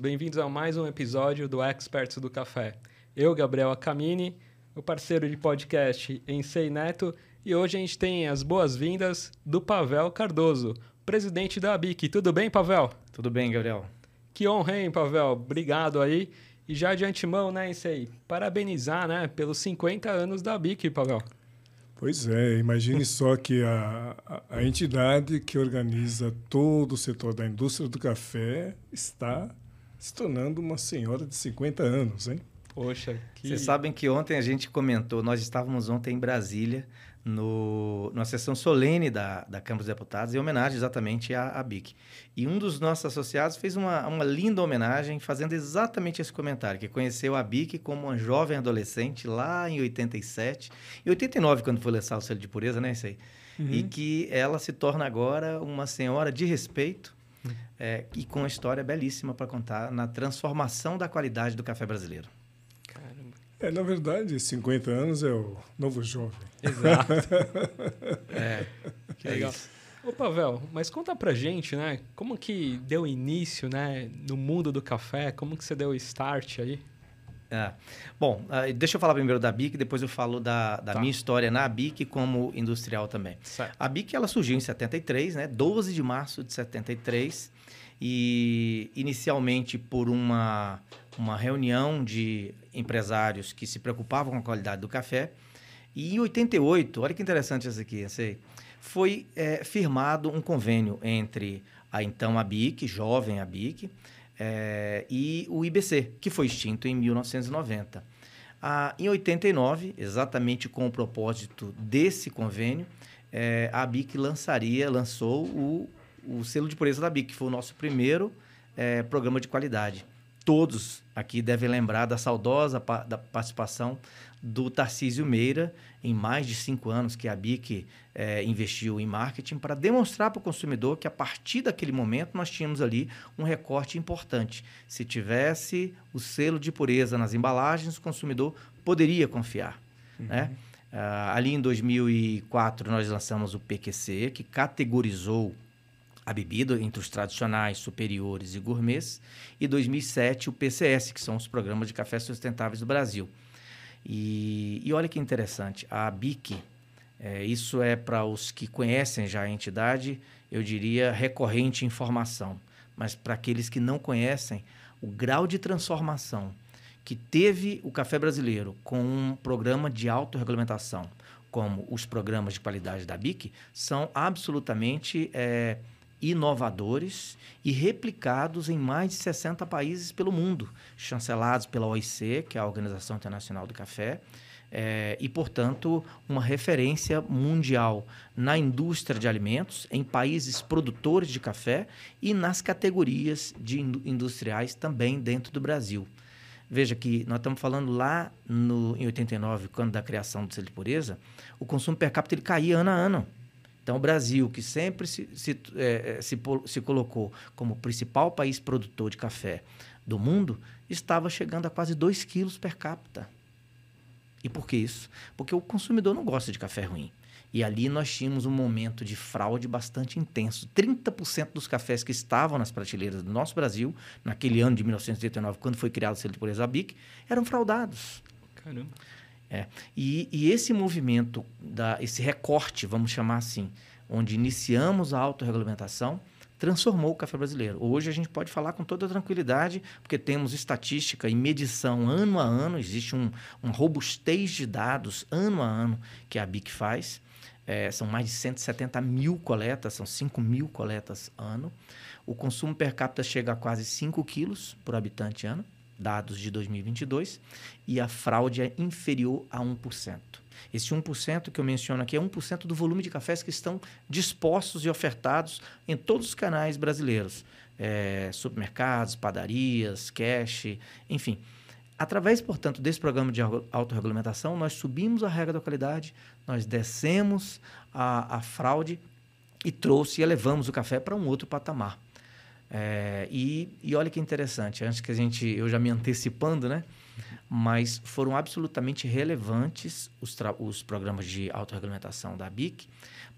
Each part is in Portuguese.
bem-vindos a mais um episódio do Experts do Café. Eu, Gabriel Acamini, o parceiro de podcast Ensei Neto, e hoje a gente tem as boas-vindas do Pavel Cardoso, presidente da ABIC. Tudo bem, Pavel? Tudo bem, Gabriel. Que honra, hein, Pavel? Obrigado aí. E já de antemão, né, Ensei, parabenizar, né, pelos 50 anos da ABIC, Pavel. Pois é, imagine só que a, a, a, entidade que organiza todo o setor da indústria do café está se tornando uma senhora de 50 anos, hein? Poxa, que... Vocês sabem que ontem a gente comentou, nós estávamos ontem em Brasília, no, numa sessão solene da, da Câmara dos Deputados, em homenagem exatamente à, à BIC. E um dos nossos associados fez uma, uma linda homenagem, fazendo exatamente esse comentário, que conheceu a BIC como uma jovem adolescente lá em 87, e 89, quando foi lançado o selo de pureza, né, isso aí? Uhum. E que ela se torna agora uma senhora de respeito. É, e com uma história belíssima para contar na transformação da qualidade do café brasileiro. É, na verdade, 50 anos é o novo jovem. Exato. é, que é legal. Ô, Pavel, mas conta pra gente, né? Como que deu início, né? No mundo do café, como que você deu o start aí? É. Bom, uh, deixa eu falar primeiro da BIC, depois eu falo da, da tá. minha história na BIC como industrial também. Certo. A BIC, ela surgiu em 73, né? 12 de março de 73. E inicialmente por uma, uma reunião de empresários que se preocupavam com a qualidade do café. E em 88, olha que interessante isso aqui, sei, foi é, firmado um convênio entre a então ABIC, jovem ABIC, é, e o IBC, que foi extinto em 1990. Ah, em 89, exatamente com o propósito desse convênio, é, a ABIC lançaria, lançou o, o selo de pureza da ABIC, que foi o nosso primeiro é, programa de qualidade todos aqui devem lembrar da saudosa pa da participação do Tarcísio Meira em mais de cinco anos que a BIC é, investiu em marketing para demonstrar para o consumidor que a partir daquele momento nós tínhamos ali um recorte importante. Se tivesse o selo de pureza nas embalagens, o consumidor poderia confiar. Uhum. Né? Uh, ali em 2004 nós lançamos o PQC, que categorizou a bebida entre os tradicionais, superiores e gourmets, e 2007 o PCS, que são os programas de café sustentáveis do Brasil. E, e olha que interessante, a BIC, é, isso é para os que conhecem já a entidade, eu diria recorrente informação, mas para aqueles que não conhecem, o grau de transformação que teve o café brasileiro com um programa de autorregulamentação, como os programas de qualidade da BIC, são absolutamente é, inovadores e replicados em mais de 60 países pelo mundo, chancelados pela OIC, que é a Organização Internacional do Café, é, e, portanto, uma referência mundial na indústria de alimentos, em países produtores de café e nas categorias de industriais também dentro do Brasil. Veja que nós estamos falando lá no, em 89, quando da criação do selo de pureza, o consumo per capita ele caía ano a ano. Então, o Brasil, que sempre se, se, é, é, se, se colocou como principal país produtor de café do mundo, estava chegando a quase 2 quilos per capita. E por que isso? Porque o consumidor não gosta de café ruim. E ali nós tínhamos um momento de fraude bastante intenso. 30% dos cafés que estavam nas prateleiras do nosso Brasil, naquele ano de 1989, quando foi criado o selo de pureza BIC, eram fraudados. Caramba. É. E, e, esse movimento, da, esse recorte, vamos chamar assim, onde iniciamos a autorregulamentação, transformou o café brasileiro. Hoje a gente pode falar com toda tranquilidade, porque temos estatística e medição ano a ano, existe um, uma robustez de dados ano a ano que a BIC faz. É, são mais de 170 mil coletas, são 5 mil coletas ano. O consumo per capita chega a quase 5 quilos por habitante ano dados de 2022, e a fraude é inferior a 1%. Esse 1% que eu menciono aqui é 1% do volume de cafés que estão dispostos e ofertados em todos os canais brasileiros. É, supermercados, padarias, cash, enfim. Através, portanto, desse programa de autorregulamentação, nós subimos a regra da qualidade, nós descemos a, a fraude e trouxe e elevamos o café para um outro patamar. É, e, e olha que interessante, antes que a gente, eu já me antecipando, né? Mas foram absolutamente relevantes os, os programas de autorregulamentação da BIC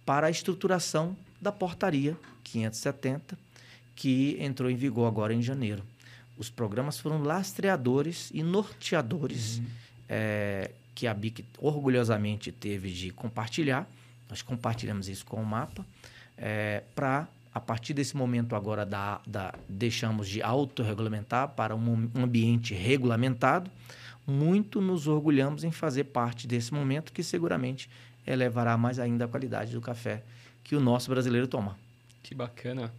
para a estruturação da portaria 570, que entrou em vigor agora em janeiro. os programas foram lastreadores e norteadores uhum. é, que a BIC orgulhosamente teve de compartilhar. Nós compartilhamos isso com o mapa é, para a partir desse momento agora da, da deixamos de autorregulamentar para um, um ambiente regulamentado, muito nos orgulhamos em fazer parte desse momento que seguramente elevará mais ainda a qualidade do café que o nosso brasileiro toma. Que bacana.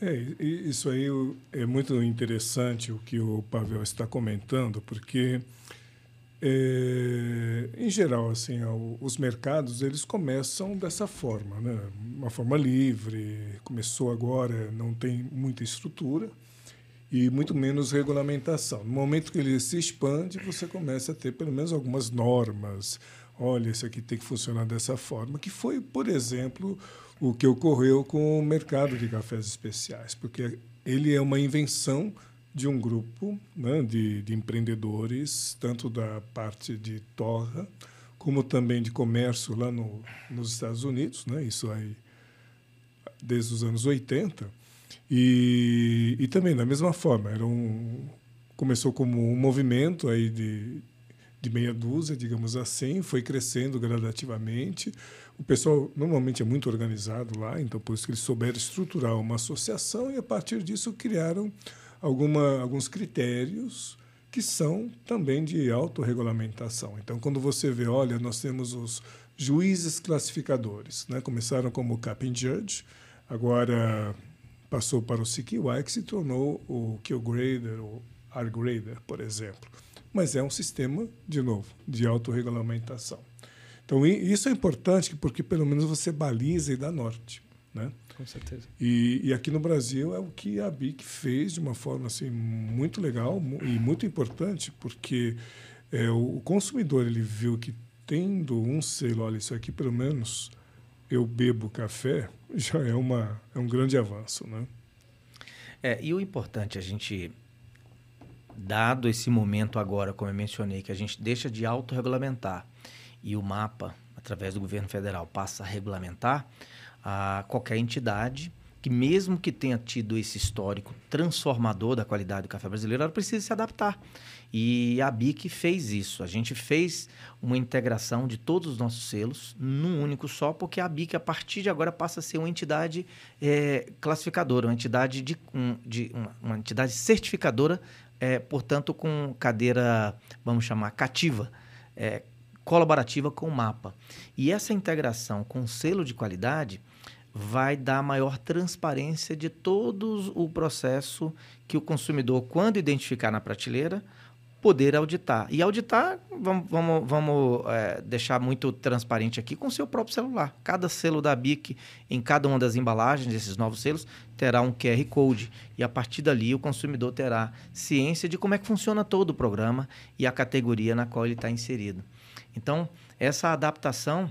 É, isso aí é muito interessante o que o Pavel está comentando, porque é, em geral, assim, os mercados eles começam dessa forma, né? Uma forma livre. Começou agora, não tem muita estrutura e muito menos regulamentação. No momento que ele se expande, você começa a ter pelo menos algumas normas. Olha, isso aqui tem que funcionar dessa forma. Que foi, por exemplo, o que ocorreu com o mercado de cafés especiais, porque ele é uma invenção de um grupo né, de, de empreendedores, tanto da parte de torra, como também de comércio lá no, nos Estados Unidos, né, isso aí desde os anos 80, e, e também da mesma forma, era um, começou como um movimento aí de, de meia dúzia, digamos assim, foi crescendo gradativamente. O pessoal normalmente é muito organizado lá, então por isso que eles souberam estruturar uma associação e a partir disso criaram alguma, alguns critérios que são também de autorregulamentação. Então, quando você vê, olha, nós temos os juízes classificadores, né? começaram como Captain Judge, agora passou para o CQY, que se tornou o Q-Grader, o R-Grader, por exemplo. Mas é um sistema, de novo, de autorregulamentação. Então, isso é importante porque, pelo menos, você baliza e dá norte. Né? Com certeza. E, e, aqui no Brasil é o que a BIC fez de uma forma assim, muito legal e muito importante, porque é, o consumidor ele viu que tendo um selo, olha, isso aqui pelo menos eu bebo café, já é, uma, é um grande avanço. Né? É, e o importante, a gente, dado esse momento agora, como eu mencionei, que a gente deixa de autorregulamentar e o mapa, através do governo federal, passa a regulamentar, a qualquer entidade que mesmo que tenha tido esse histórico transformador da qualidade do café brasileiro, ela precisa se adaptar. E a BIC fez isso. A gente fez uma integração de todos os nossos selos num único só, porque a BIC, a partir de agora, passa a ser uma entidade é, classificadora, uma entidade, de, um, de uma, uma, entidade certificadora, é, portanto, com cadeira, vamos chamar, cativa. É, colaborativa com o mapa. E essa integração com o selo de qualidade vai dar maior transparência de todo o processo que o consumidor, quando identificar na prateleira, poder auditar. E auditar, vamos, vamos, vamos é, deixar muito transparente aqui, com o seu próprio celular. Cada selo da BIC, em cada uma das embalagens desses novos selos, terá um QR Code. E a partir dali, o consumidor terá ciência de como é que funciona todo o programa e a categoria na qual ele está inserido. Então, essa adaptação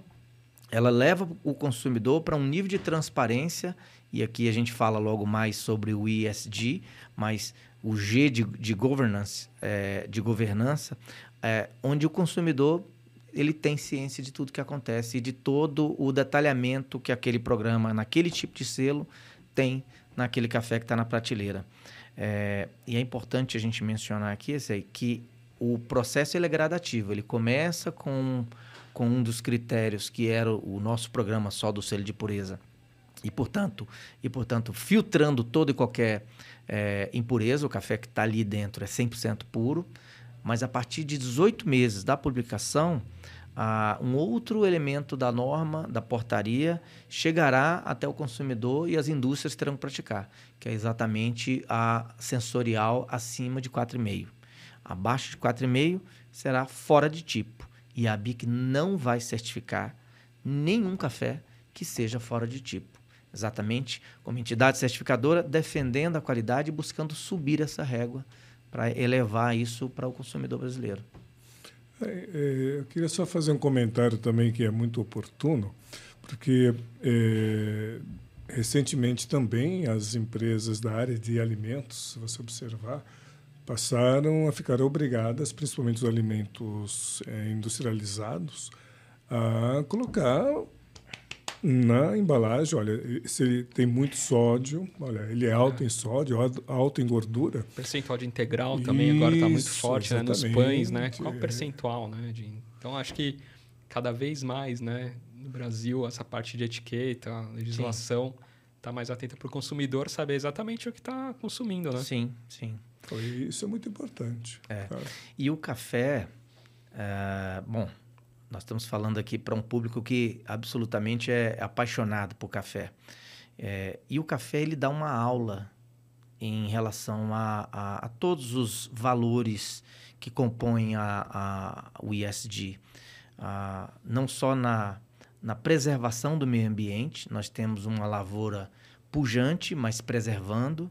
ela leva o consumidor para um nível de transparência, e aqui a gente fala logo mais sobre o ESG, mas o G de, de governance, é, de governança, é, onde o consumidor ele tem ciência de tudo que acontece e de todo o detalhamento que aquele programa, naquele tipo de selo, tem naquele café que está na prateleira. É, e é importante a gente mencionar aqui esse que o processo ele é gradativo. Ele começa com, com um dos critérios que era o nosso programa só do selo de pureza. E, portanto, e, portanto filtrando toda e qualquer é, impureza, o café que está ali dentro é 100% puro. Mas a partir de 18 meses da publicação, um outro elemento da norma, da portaria, chegará até o consumidor e as indústrias terão que praticar, que é exatamente a sensorial acima de 4,5 abaixo de 4,5 será fora de tipo. E a BIC não vai certificar nenhum café que seja fora de tipo. Exatamente como entidade certificadora, defendendo a qualidade e buscando subir essa régua para elevar isso para o consumidor brasileiro. É, é, eu queria só fazer um comentário também que é muito oportuno, porque é, recentemente também as empresas da área de alimentos, se você observar, passaram a ficar obrigadas, principalmente os alimentos é, industrializados, a colocar Na embalagem, olha, se ele tem muito sódio, olha, ele é alto é. em sódio, alto em gordura. Percentual de integral também Isso, agora está muito forte né, nos pães, né? Qual o percentual, né? De, então acho que cada vez mais, né, no Brasil, essa parte de etiqueta, legislação, está mais atenta para o consumidor saber exatamente o que está consumindo, né? Sim, sim. Isso é muito importante. É. E o café, é, bom, nós estamos falando aqui para um público que absolutamente é apaixonado por café. É, e o café ele dá uma aula em relação a, a, a todos os valores que compõem a, a o ISD. não só na, na preservação do meio ambiente, nós temos uma lavoura pujante, mas preservando,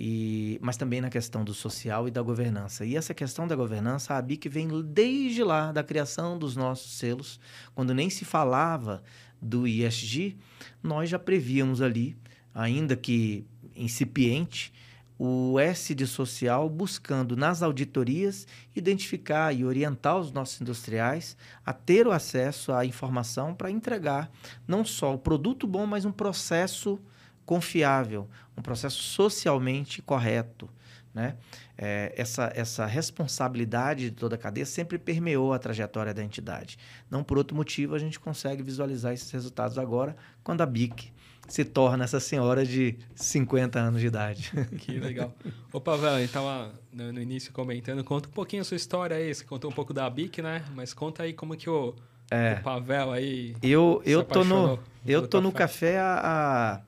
e, mas também na questão do social e da governança. E essa questão da governança, a BIC vem desde lá, da criação dos nossos selos, quando nem se falava do ISG, nós já prevíamos ali, ainda que incipiente, o S de social buscando nas auditorias identificar e orientar os nossos industriais a ter o acesso à informação para entregar não só o produto bom, mas um processo confiável, um processo socialmente correto. Né? É, essa, essa responsabilidade de toda a cadeia sempre permeou a trajetória da entidade. Não por outro motivo a gente consegue visualizar esses resultados agora, quando a BIC se torna essa senhora de 50 anos de idade. Que legal. Ô, Pavel, a gente estava no início comentando, conta um pouquinho a sua história aí. Você contou um pouco da BIC, né? Mas conta aí como que o, é, o Pavel aí. Eu, eu tô no, eu tô café. no café há,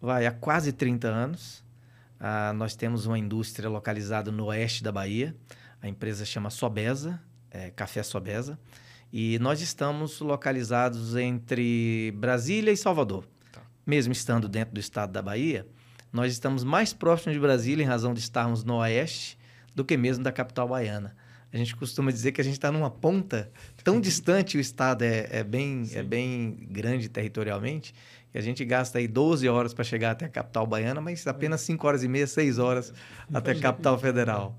vai, há quase 30 anos. Ah, nós temos uma indústria localizada no oeste da Bahia. A empresa chama Sobesa, é, Café Sobesa. E nós estamos localizados entre Brasília e Salvador. Tá. Mesmo estando dentro do estado da Bahia, nós estamos mais próximos de Brasília, em razão de estarmos no oeste, do que mesmo da capital baiana. A gente costuma dizer que a gente está numa ponta tão distante, o estado é, é bem, é bem grande territorialmente, que a gente gasta aí 12 horas para chegar até a capital baiana, mas apenas 5 horas e meia, 6 horas até a capital federal.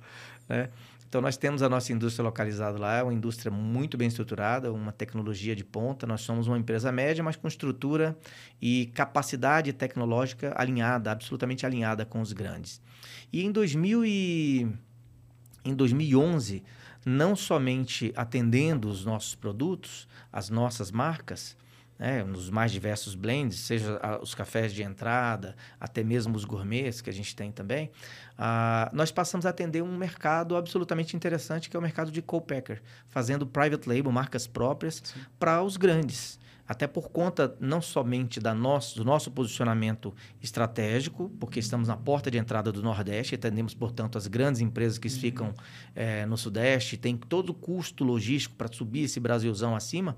Né? Então, nós temos a nossa indústria localizada lá, é uma indústria muito bem estruturada, uma tecnologia de ponta. Nós somos uma empresa média, mas com estrutura e capacidade tecnológica alinhada, absolutamente alinhada com os grandes. E em, 2000 e... em 2011, não somente atendendo os nossos produtos, as nossas marcas, né, nos mais diversos blends, seja os cafés de entrada, até mesmo os gourmets que a gente tem também, uh, nós passamos a atender um mercado absolutamente interessante, que é o mercado de co-packer, fazendo private label, marcas próprias, para os grandes. Até por conta não somente da nosso, do nosso posicionamento estratégico, porque estamos na porta de entrada do Nordeste, atendemos, portanto, as grandes empresas que uhum. ficam é, no Sudeste, tem todo o custo logístico para subir esse Brasilzão acima,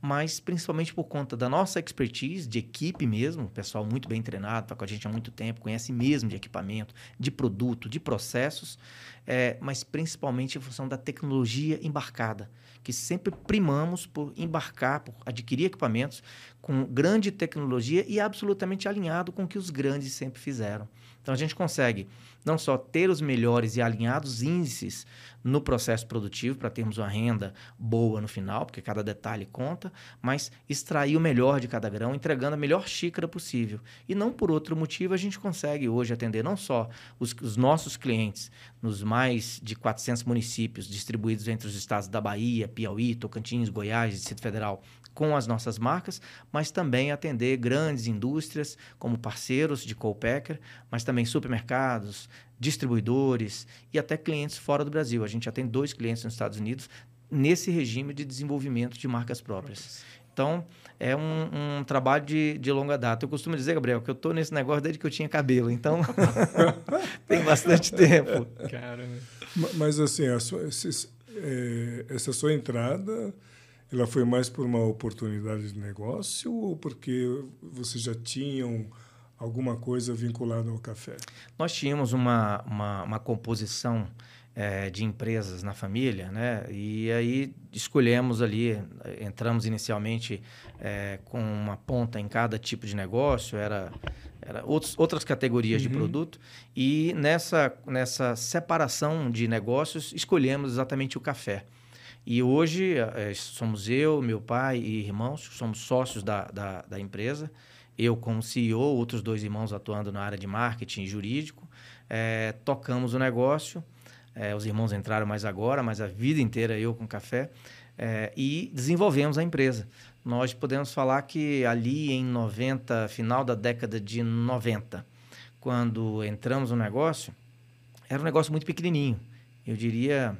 mas principalmente por conta da nossa expertise, de equipe mesmo, pessoal muito bem treinado, está com a gente há muito tempo, conhece mesmo de equipamento, de produto, de processos, é, mas principalmente em função da tecnologia embarcada que sempre primamos por embarcar, por adquirir equipamentos com grande tecnologia e absolutamente alinhado com o que os grandes sempre fizeram. Então a gente consegue não só ter os melhores e alinhados índices no processo produtivo para termos uma renda boa no final, porque cada detalhe conta, mas extrair o melhor de cada grão, entregando a melhor xícara possível. E não por outro motivo a gente consegue hoje atender não só os, os nossos clientes nos mais de 400 municípios distribuídos entre os estados da Bahia, Piauí, Tocantins, Goiás, Distrito Federal, com as nossas marcas, mas também atender grandes indústrias como parceiros de co-packer, mas também supermercados, distribuidores e até clientes fora do Brasil. A gente já tem dois clientes nos Estados Unidos nesse regime de desenvolvimento de marcas próprias. Então, é um, um trabalho de, de, longa data. Eu costumo dizer, Gabriel, que eu estou nesse negócio desde que eu tinha cabelo. Então, tem bastante tempo. Caramba. Mas, assim, sua, esses, é, essa sua entrada ela foi mais por uma oportunidade de negócio ou porque vocês já tinham alguma coisa vinculada ao café? Nós tínhamos uma, uma, uma composição é, de empresas na família, né? E aí escolhemos ali, entramos inicialmente é, com uma ponta em cada tipo de negócio, era, era outros, outras categorias uhum. de produto, e nessa, nessa separação de negócios escolhemos exatamente o café. E hoje é, somos eu, meu pai e irmãos, somos sócios da, da, da, empresa. Eu como CEO, outros dois irmãos atuando na área de marketing jurídico. É, tocamos o negócio. É, os irmãos entraram mais agora, mas a vida inteira eu com café. É, e desenvolvemos a empresa. Nós podemos falar que ali em 90, final da década de 90, quando entramos no negócio, era um negócio muito pequenininho. Eu diria,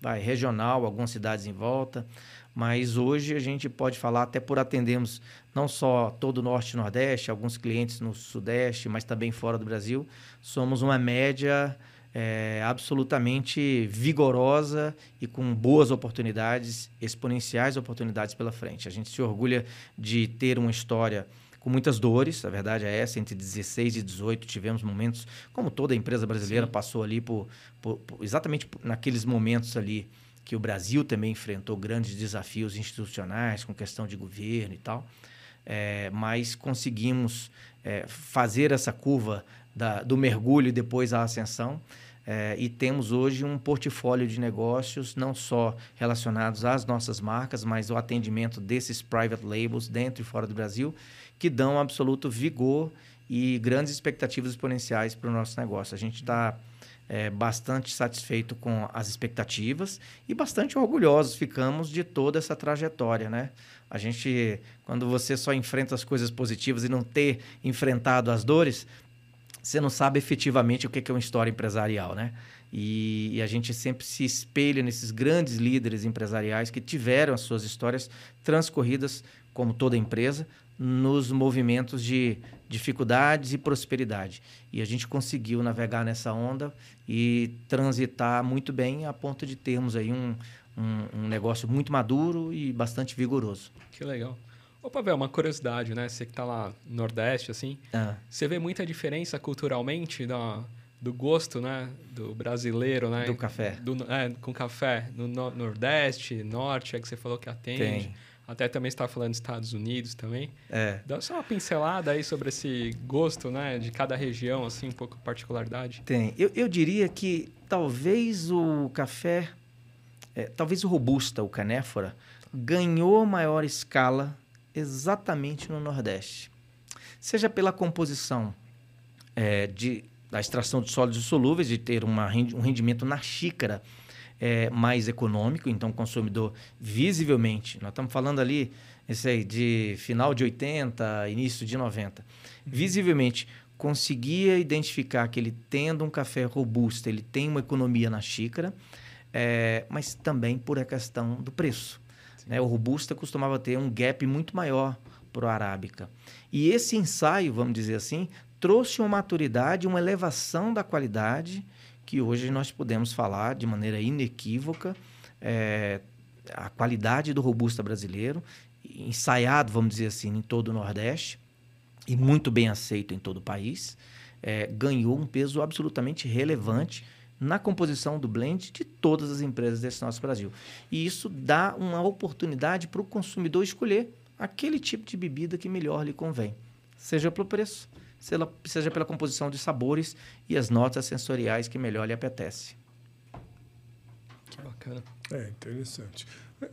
vai, regional, algumas cidades em volta. Mas hoje a gente pode falar, até por atendermos não só todo o Norte e Nordeste, alguns clientes no Sudeste, mas também fora do Brasil, somos uma média é, absolutamente vigorosa e com boas oportunidades, exponenciais oportunidades pela frente. A gente se orgulha de ter uma história com muitas dores, a verdade é essa, entre 16 e 18 tivemos momentos, como toda empresa brasileira Sim. passou ali por, por, por, exatamente naqueles momentos ali que o Brasil também enfrentou grandes desafios institucionais com questão de governo e tal, é, mas conseguimos é, fazer essa curva da, do mergulho e depois a ascensão. É, e temos hoje um portfólio de negócios não só relacionados às nossas marcas, mas o atendimento desses private labels dentro e fora do Brasil, que dão absoluto vigor e grandes expectativas exponenciais para o nosso negócio. A gente está é, bastante satisfeito com as expectativas e bastante orgulhosos ficamos de toda essa trajetória, né? A gente, quando você só enfrenta as coisas positivas e não ter enfrentado as dores, você não sabe efetivamente o que é uma história empresarial, né? E, e, a gente sempre se espelha nesses grandes líderes empresariais que tiveram as suas histórias transcorridas, como toda empresa, nos movimentos de dificuldades e prosperidade. E a gente conseguiu navegar nessa onda e transitar muito bem a ponto de termos aí um, um, um negócio muito maduro e bastante vigoroso. Que legal. Ô, Pavel, uma curiosidade, né? Você que está lá no Nordeste, assim, ah. você vê muita diferença culturalmente da, do gosto, né? Do brasileiro, né? Do café. Do, é, com café. No, no Nordeste, Norte, é que você falou que atende. Tem. Até também está falando dos Estados Unidos também. É. Dá só uma pincelada aí sobre esse gosto, né? De cada região, assim, um pouco de particularidade. Tem. Eu, eu diria que talvez o café, é, talvez o Robusta, o Canéfora, ganhou maior escala exatamente no Nordeste. Seja pela composição é, de, da extração de sólidos solúveis, de ter uma, um rendimento na xícara é, mais econômico, então o consumidor visivelmente, nós estamos falando ali aí, de final de 80, início de 90, uhum. visivelmente conseguia identificar que ele tendo um café robusto, ele tem uma economia na xícara, é, mas também por a questão do preço. Né? O Robusta costumava ter um gap muito maior para o Arábica. E esse ensaio, vamos dizer assim, trouxe uma maturidade, uma elevação da qualidade que hoje nós podemos falar de maneira inequívoca é, a qualidade do Robusta brasileiro, ensaiado, vamos dizer assim, em todo o Nordeste e muito bem aceito em todo o país, é, ganhou um peso absolutamente relevante na composição do blend de todas as empresas desse nosso Brasil. E isso dá uma oportunidade para o consumidor escolher aquele tipo de bebida que melhor lhe convém, seja pelo preço, seja pela composição de sabores e as notas sensoriais que melhor lhe apetece. Que bacana. É interessante.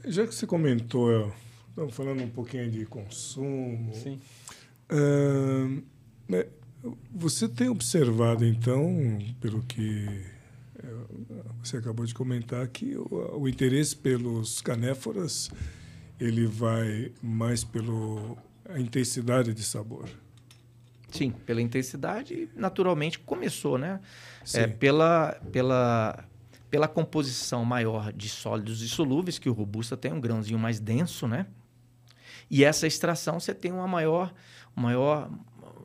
Já que você comentou, estamos falando um pouquinho de consumo. Sim. Uh, você tem observado, então, pelo que você acabou de comentar que o, o interesse pelos canéforas ele vai mais pelo a intensidade de sabor. Sim, pela intensidade, naturalmente começou, né? É, pela, pela, pela composição maior de sólidos e solúveis, que o robusta tem um grãozinho mais denso, né? E essa extração você tem uma maior, maior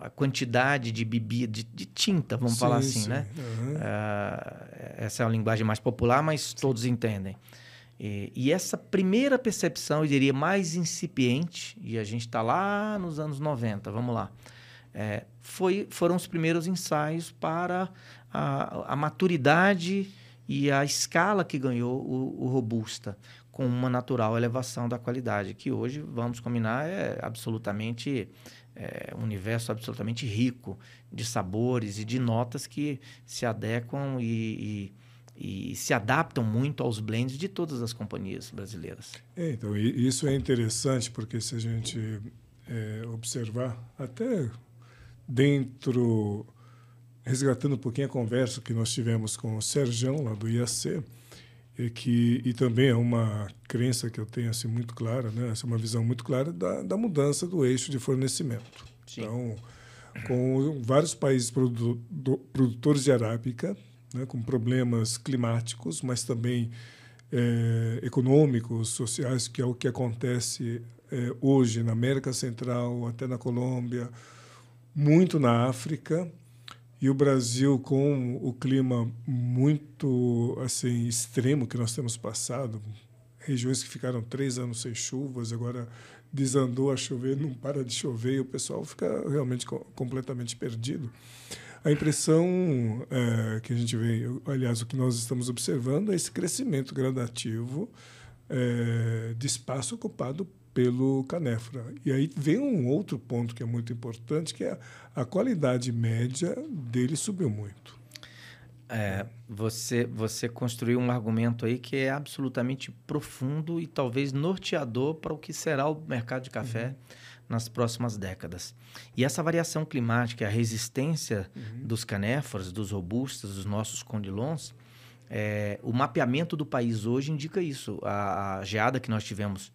a quantidade de bebida, de, de tinta, vamos sim, falar assim, sim. né? Uhum. Uh, essa é uma linguagem mais popular, mas sim. todos entendem. E, e, essa primeira percepção, eu diria, mais incipiente, e a gente está lá nos anos 90, vamos lá, é, foi, foram os primeiros ensaios para a, a, maturidade e a escala que ganhou o, o Robusta, com uma natural elevação da qualidade, que hoje, vamos combinar, é absolutamente é, um universo absolutamente rico de sabores e de notas que se adequam e, e, e se adaptam muito aos blends de todas as companhias brasileiras. É, então, isso é interessante porque se a gente é, observar, até dentro, resgatando um pouquinho a conversa que nós tivemos com o Serjão, lá do IAC, é que, e também é uma crença que eu tenho assim, muito clara, né? essa é uma visão muito clara da, da mudança do eixo de fornecimento. Sim. Então, com vários países produ produtores de arábica, né, com problemas climáticos, mas também é, econômicos, sociais, que é o que acontece é, hoje na América Central, até na Colômbia, muito na África, e o Brasil com o clima muito assim extremo que nós temos passado, regiões que ficaram três anos sem chuvas, agora desandou a chover, não para de chover, e o pessoal fica realmente completamente perdido. A impressão é, que a gente vê, aliás, o que nós estamos observando é esse crescimento gradativo é, de espaço ocupado pelo Canefra. E aí vem um outro ponto que é muito importante, que é a qualidade média dele subiu muito. É, você, você construiu um argumento aí que é absolutamente profundo e talvez norteador para o que será o mercado de café. Uhum nas próximas décadas. E essa variação climática, a resistência uhum. dos canéforas, dos robustas, dos nossos condilons, é, o mapeamento do país hoje indica isso. A, a, geada que nós tivemos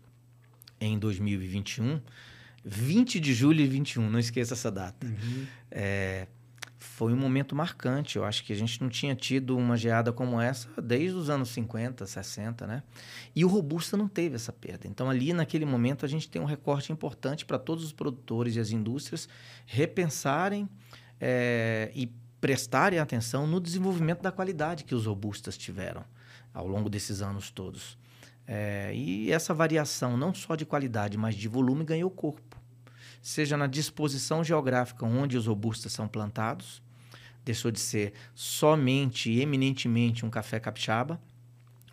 em 2021, 20 de julho de 21, não esqueça essa data. Uhum. É, foi um momento marcante. Eu acho que a gente não tinha tido uma geada como essa desde os anos 50, 60, né? E o Robusta não teve essa perda. Então, ali naquele momento, a gente tem um recorte importante para todos os produtores e as indústrias repensarem é, e prestarem atenção no desenvolvimento da qualidade que os Robustas tiveram ao longo desses anos todos. É, e essa variação, não só de qualidade, mas de volume, ganhou corpo. Seja na disposição geográfica onde os robustas são plantados, deixou de ser somente e eminentemente um café capixaba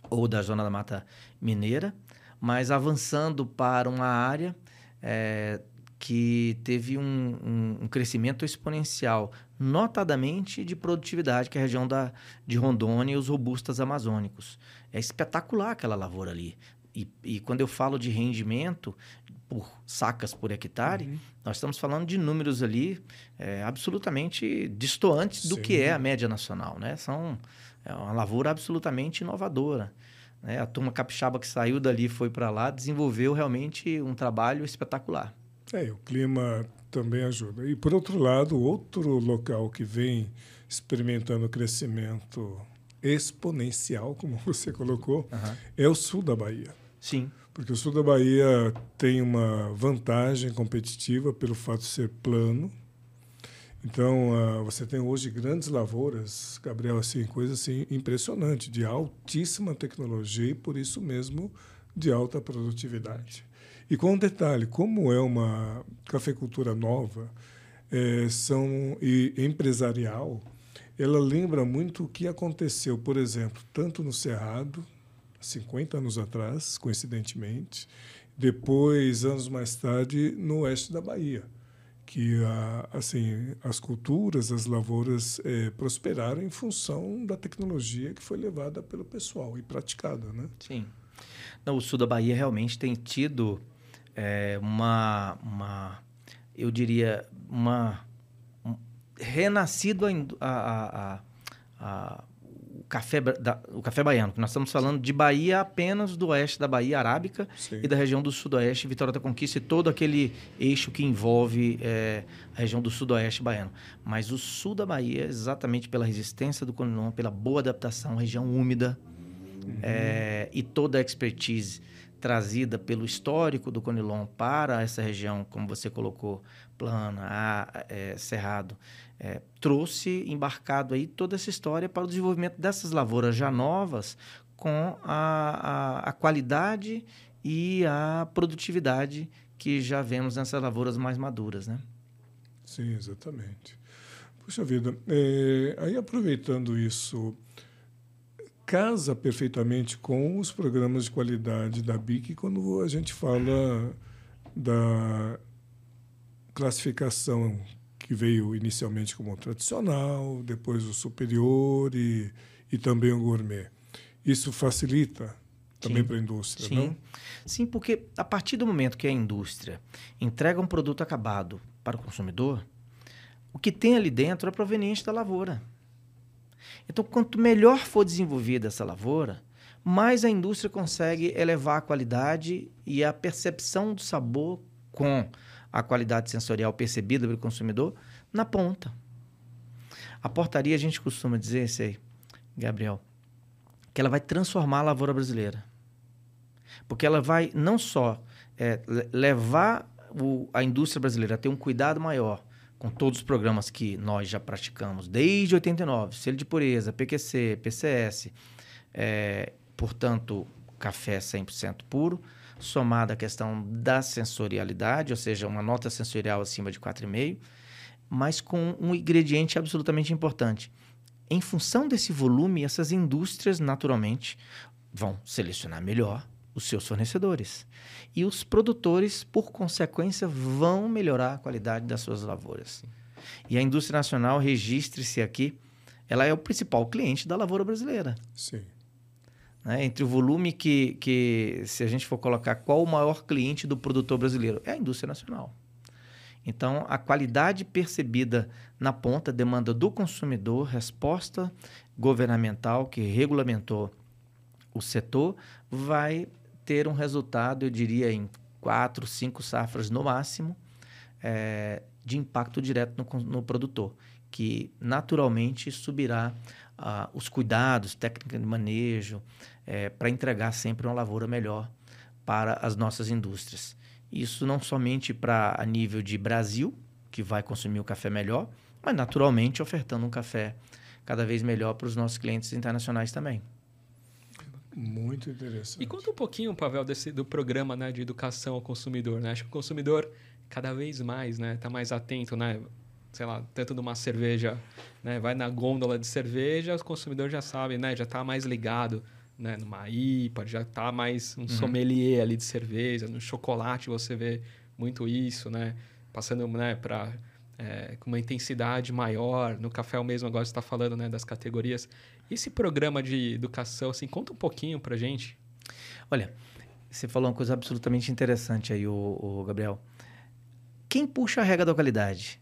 ou da zona da Mata Mineira, mas avançando para uma área é, que teve um, um, um, crescimento exponencial, notadamente de produtividade, que é a região da, de Rondônia e os robustas amazônicos. É espetacular aquela lavoura ali. E, e quando eu falo de rendimento, por sacas por hectare, uhum. nós estamos falando de números ali é, absolutamente distantes do que é a média nacional. Né? São, é uma lavoura absolutamente inovadora. Né? A turma capixaba que saiu dali foi para lá desenvolveu realmente um trabalho espetacular. É, o clima também ajuda. E, por outro lado, outro local que vem experimentando crescimento exponencial, como você colocou, uhum. é o sul da Bahia. Sim. Porque o sul da Bahia tem uma vantagem competitiva pelo fato de ser plano. Então, uh, você tem hoje grandes lavouras, Gabriel, assim, coisa assim impressionante, de altíssima tecnologia e, por isso mesmo, de alta produtividade. E com um detalhe, como é uma cafeicultura nova é, são, e empresarial, ela lembra muito o que aconteceu, por exemplo, tanto no Cerrado, 50 anos atrás, coincidentemente, depois, anos mais tarde, no oeste da Bahia, que assim as culturas, as lavouras é, prosperaram em função da tecnologia que foi levada pelo pessoal e praticada, né? Sim. Não, o sul da Bahia realmente tem tido é, uma, uma, eu diria, uma um, renascido a, a, a, a café, da, o café baiano, nós estamos falando de Bahia apenas do oeste da Bahia Arábica Sim. e da região do sudoeste, Vitória da Conquista e todo aquele eixo que envolve é, a região do sudoeste baiano. Mas o sul da Bahia, exatamente pela resistência do conilon, pela boa adaptação, região úmida uhum. é, e toda a expertise trazida pelo histórico do Conilon para essa região, como você colocou, plana, a, é, cerrado, é, trouxe embarcado aí toda essa história para o desenvolvimento dessas lavouras já novas com a, a, a qualidade e a produtividade que já vemos nessas lavouras mais maduras, né? Sim, exatamente. Puxa vida, é, aí aproveitando isso, casa perfeitamente com os programas de qualidade da BIC quando a gente fala da classificação que veio inicialmente como tradicional, depois o superior e, e também o gourmet. Isso facilita também para a indústria, Sim. não? Sim, porque a partir do momento que a indústria entrega um produto acabado para o consumidor, o que tem ali dentro é proveniente da lavoura. Então, quanto melhor for desenvolvida essa lavoura, mais a indústria consegue elevar a qualidade e a percepção do sabor com a qualidade sensorial percebida pelo consumidor na ponta. A portaria, a gente costuma dizer, sei, Gabriel, que ela vai transformar a lavoura brasileira. Porque ela vai não só é, levar o, a indústria brasileira a ter um cuidado maior com todos os programas que nós já praticamos desde 89, selo de pureza, PQC, PCS, é, portanto, café 100% puro, somada à questão da sensorialidade, ou seja, uma nota sensorial acima de 4,5, mas com um ingrediente absolutamente importante. Em função desse volume, essas indústrias, naturalmente, vão selecionar melhor os seus fornecedores. E os produtores, por consequência, vão melhorar a qualidade das suas lavouras. E a indústria nacional, registre-se aqui, ela é o principal cliente da lavoura brasileira. Sim. Né? Entre o volume que, que, se a gente for colocar qual o maior cliente do produtor brasileiro, é a indústria nacional. Então, a qualidade percebida na ponta demanda do consumidor, resposta governamental que regulamentou o setor, vai ter um resultado, eu diria, em quatro, cinco safras no máximo, é, de impacto direto no, no produtor, que naturalmente subirá ah, os cuidados, técnica de manejo, é, para entregar sempre uma lavoura melhor para as nossas indústrias. Isso não somente para a nível de Brasil, que vai consumir o café melhor, mas naturalmente ofertando um café cada vez melhor para os nossos clientes internacionais também. Muito interessante. E conta um pouquinho, Pavel, desse, do programa né, de educação ao consumidor. Né? Acho que o consumidor cada vez mais está né, tá mais atento, né? sei lá, tanto numa cerveja, né? vai na gôndola de cerveja, o consumidor já sabe, né? já está mais ligado né? numa IPA, já está mais um uhum. sommelier ali de cerveja, no chocolate você vê muito isso, né? passando né, para é, com uma intensidade maior. No café o mesmo agora está falando né, das categorias. Esse programa de educação, assim, conta um pouquinho para gente. Olha, você falou uma coisa absolutamente interessante aí, o, o Gabriel. Quem puxa a regra da qualidade?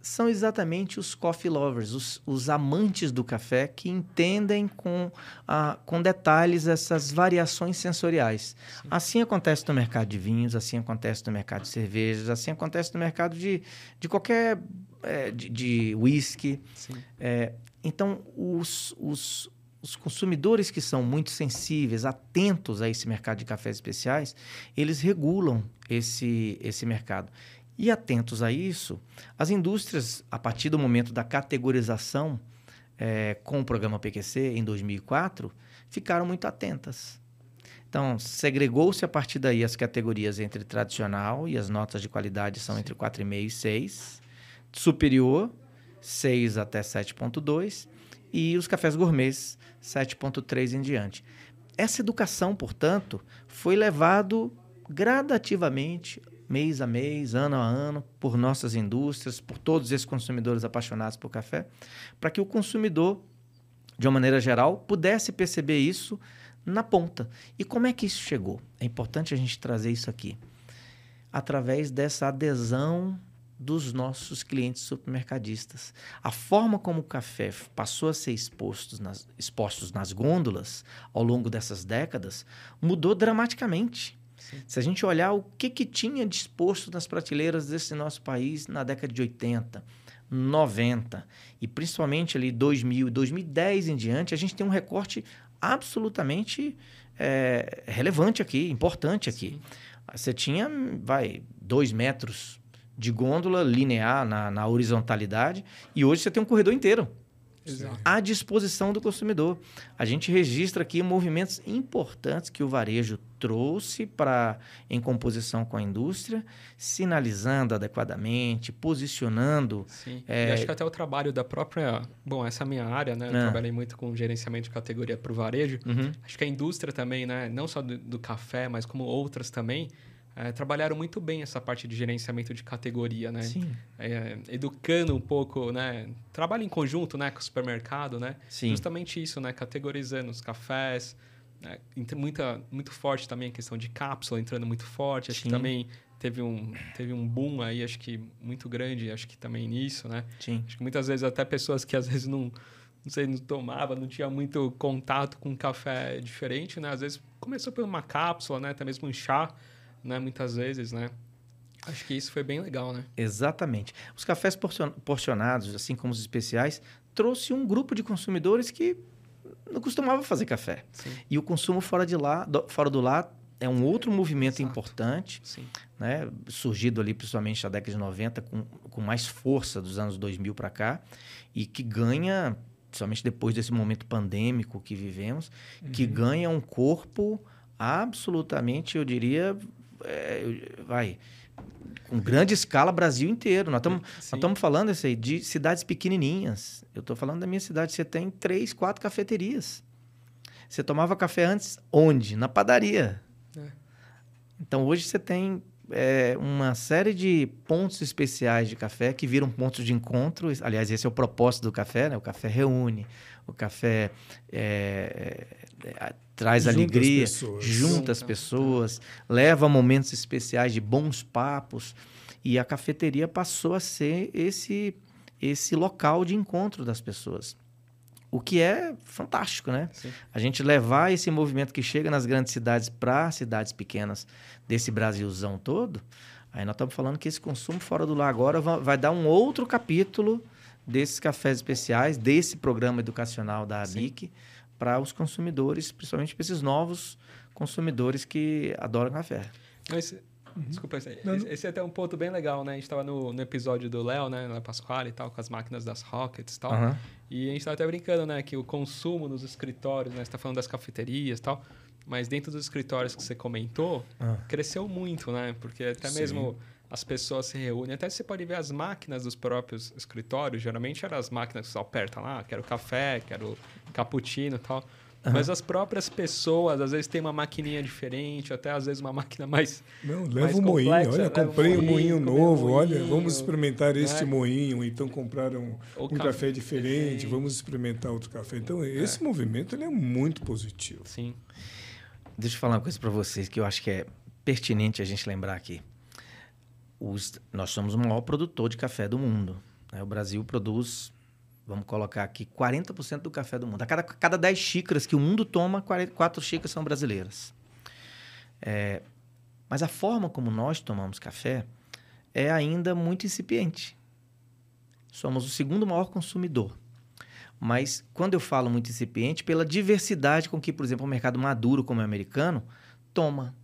São exatamente os coffee lovers, os, os amantes do café que entendem com, ah, com detalhes essas variações sensoriais. Sim. Assim acontece no mercado de vinhos, assim acontece no mercado de cervejas, assim acontece no mercado de, de qualquer é, de, de whisky. É, então, os, os, os consumidores que são muito sensíveis, atentos a esse mercado de cafés especiais, eles regulam esse, esse mercado. E atentos a isso, as indústrias, a partir do momento da categorização é, com o programa PQC em 2004, ficaram muito atentas. Então, segregou-se a partir daí as categorias entre tradicional e as notas de qualidade são entre 4,5 e 6, superior 6 até 7.2 e os cafés gourmets 7.3 em diante. Essa educação, portanto, foi levado gradativamente, mês a mês, ano a ano, por nossas indústrias, por todos esses consumidores apaixonados por café, para que o consumidor, de uma maneira geral, pudesse perceber isso na ponta. E como é que isso chegou? É importante a gente trazer isso aqui. Através dessa adesão dos nossos clientes supermercadistas. A forma como o café passou a ser exposto nas, expostos nas gôndolas ao longo dessas décadas mudou dramaticamente. Sim. Se a gente olhar o que, que tinha disposto nas prateleiras desse nosso país na década de 80, 90 e principalmente ali 2000 e 2010 em diante, a gente tem um recorte absolutamente é, relevante aqui, importante aqui. Sim. Você tinha, vai, dois metros de gôndola linear na, na horizontalidade e hoje você tem um corredor inteiro. Exato. à disposição do consumidor. A gente registra aqui movimentos importantes que o varejo trouxe para em composição com a indústria, sinalizando adequadamente, posicionando. Sim. É... E acho que até o trabalho da própria, bom, essa é a minha área, né? Eu é. trabalhei muito com gerenciamento de categoria para o varejo. Uhum. Acho que a indústria também, né? Não só do, do café, mas como outras também é, trabalharam muito bem essa parte de gerenciamento de categoria, né? Sim. É, educando um pouco, né? Trabalho em conjunto, né, com o supermercado, né? Sim. Justamente isso, né? Categorizando os cafés, né? muita, muito forte também a questão de cápsula entrando muito forte. Acho Sim. que também teve um, teve um boom aí, acho que muito grande, acho que também nisso, né? Sim. Acho que muitas vezes até pessoas que às vezes não, não sei, não tomava, não tinha muito contato com café diferente, né? Às vezes começou por uma cápsula, né? Até mesmo um chá, né? Muitas vezes, né? Acho que isso foi bem legal, né? Exatamente. Os cafés porcion- porcionados, assim como os especiais, trouxe um grupo de consumidores que não costumava fazer café. Sim, E o consumo fora de lá, do- fora do lá é um outro movimento Exato. importante, sim. né? surgido ali principalmente na década de 90 com, com mais força dos anos 2000 para cá e que ganha, principalmente depois desse momento pandêmico que vivemos, que ganha um corpo absolutamente, eu diria, é, vai com grande escala Brasil inteiro. Nós estamos falando isso aí, de cidades pequenininhas. Eu estou falando da minha cidade. Você tem três, quatro cafeterias. Você tomava café antes onde? Na padaria. É. Então hoje você tem é, uma série de pontos especiais de café que viram pontos de encontro. Aliás, esse é o propósito do café, né? O café reúne, o café é, traz Junta as alegria, pessoas. junta as pessoas, leva momentos especiais de bons papos. E a cafeteria passou a ser esse, esse local de encontro das pessoas. O que é fantástico, né? Sim. A gente levar esse movimento que chega nas grandes cidades para cidades pequenas desse Brasilzão todo, aí nós estamos falando que esse consumo fora do lar agora va- vai dar um outro capítulo desses cafés especiais, desse programa educacional da Sim. Para os consumidores, principalmente para esses novos consumidores que adoram café. Mas, Desculpa, esse, Não, esse- esse é até um ponto bem legal, né? A gente estava no, no episódio do Léo, né? Na Pasquale e tal, com as máquinas das Rockets e tal. Aham. E a gente estava até brincando, né? Que o consumo nos escritórios, né? Você tá falando das cafeterias e tal. Mas dentro dos escritórios que você comentou, Ah. cresceu muito, né? Porque até Sim. mesmo as pessoas se reúnem. Até você pode ver as máquinas dos próprios escritórios. Geralmente eram as máquinas que você aperta lá. Quero café, quero cappuccino e tal. Mas as próprias pessoas, às vezes, tem uma maquininha diferente, até às vezes uma máquina mais Não, mais leva um moinho. Olha, leva um comprei um moinho moinho, comer um novo. Olha, moinho, vamos experimentar este né? moinho. Então compraram Ou um café café diferente. diferente. Vamos experimentar outro café. Então esse movimento ele é muito positivo. Sim. Deixa eu falar uma coisa para vocês que eu acho que é pertinente a gente lembrar aqui. Os- nós somos o maior produtor de café do mundo. né? O Brasil produz, vamos colocar aqui, 40% do café do mundo. A cada, cada 10 xícaras que o mundo toma, 4 xícaras são brasileiras. É, mas a forma como nós tomamos café é ainda muito incipiente. Somos o segundo maior consumidor. Mas quando eu falo muito incipiente, pela diversidade com que, por exemplo, o mercado maduro, como é o americano, toma.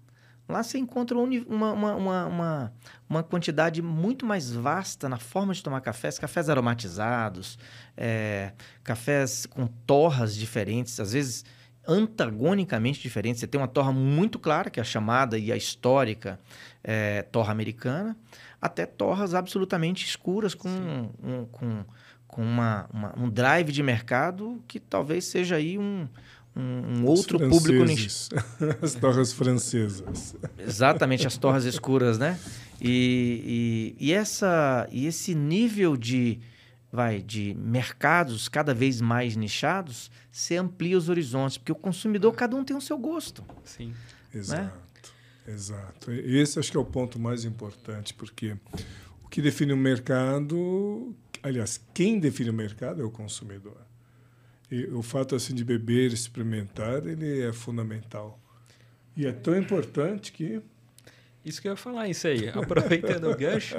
Lá você encontra uma, uma, uma, uma quantidade muito mais vasta na forma de tomar cafés, cafés aromatizados, é, cafés com torras diferentes, às vezes antagonicamente diferentes. Você tem uma torra muito clara, que é a chamada e a histórica é, torra americana, até torras absolutamente escuras com, um, com, com uma, uma- um drive de mercado que talvez seja aí um, um, um outro público As torres francesas. Exatamente, as torres escuras, né? E, e, e essa, e esse nível de, vai, de mercados cada vez mais nichados, se amplia os horizontes, porque o consumidor, cada um tem o seu gosto. Sim. Exato, exato. Esse acho que é o ponto mais importante, porque o que define o mercado, aliás, quem define o mercado é o consumidor. E o fato assim de beber, experimentar, ele é fundamental. E é tão importante que Isso que eu ia falar, isso aí. Aproveitando o gancho,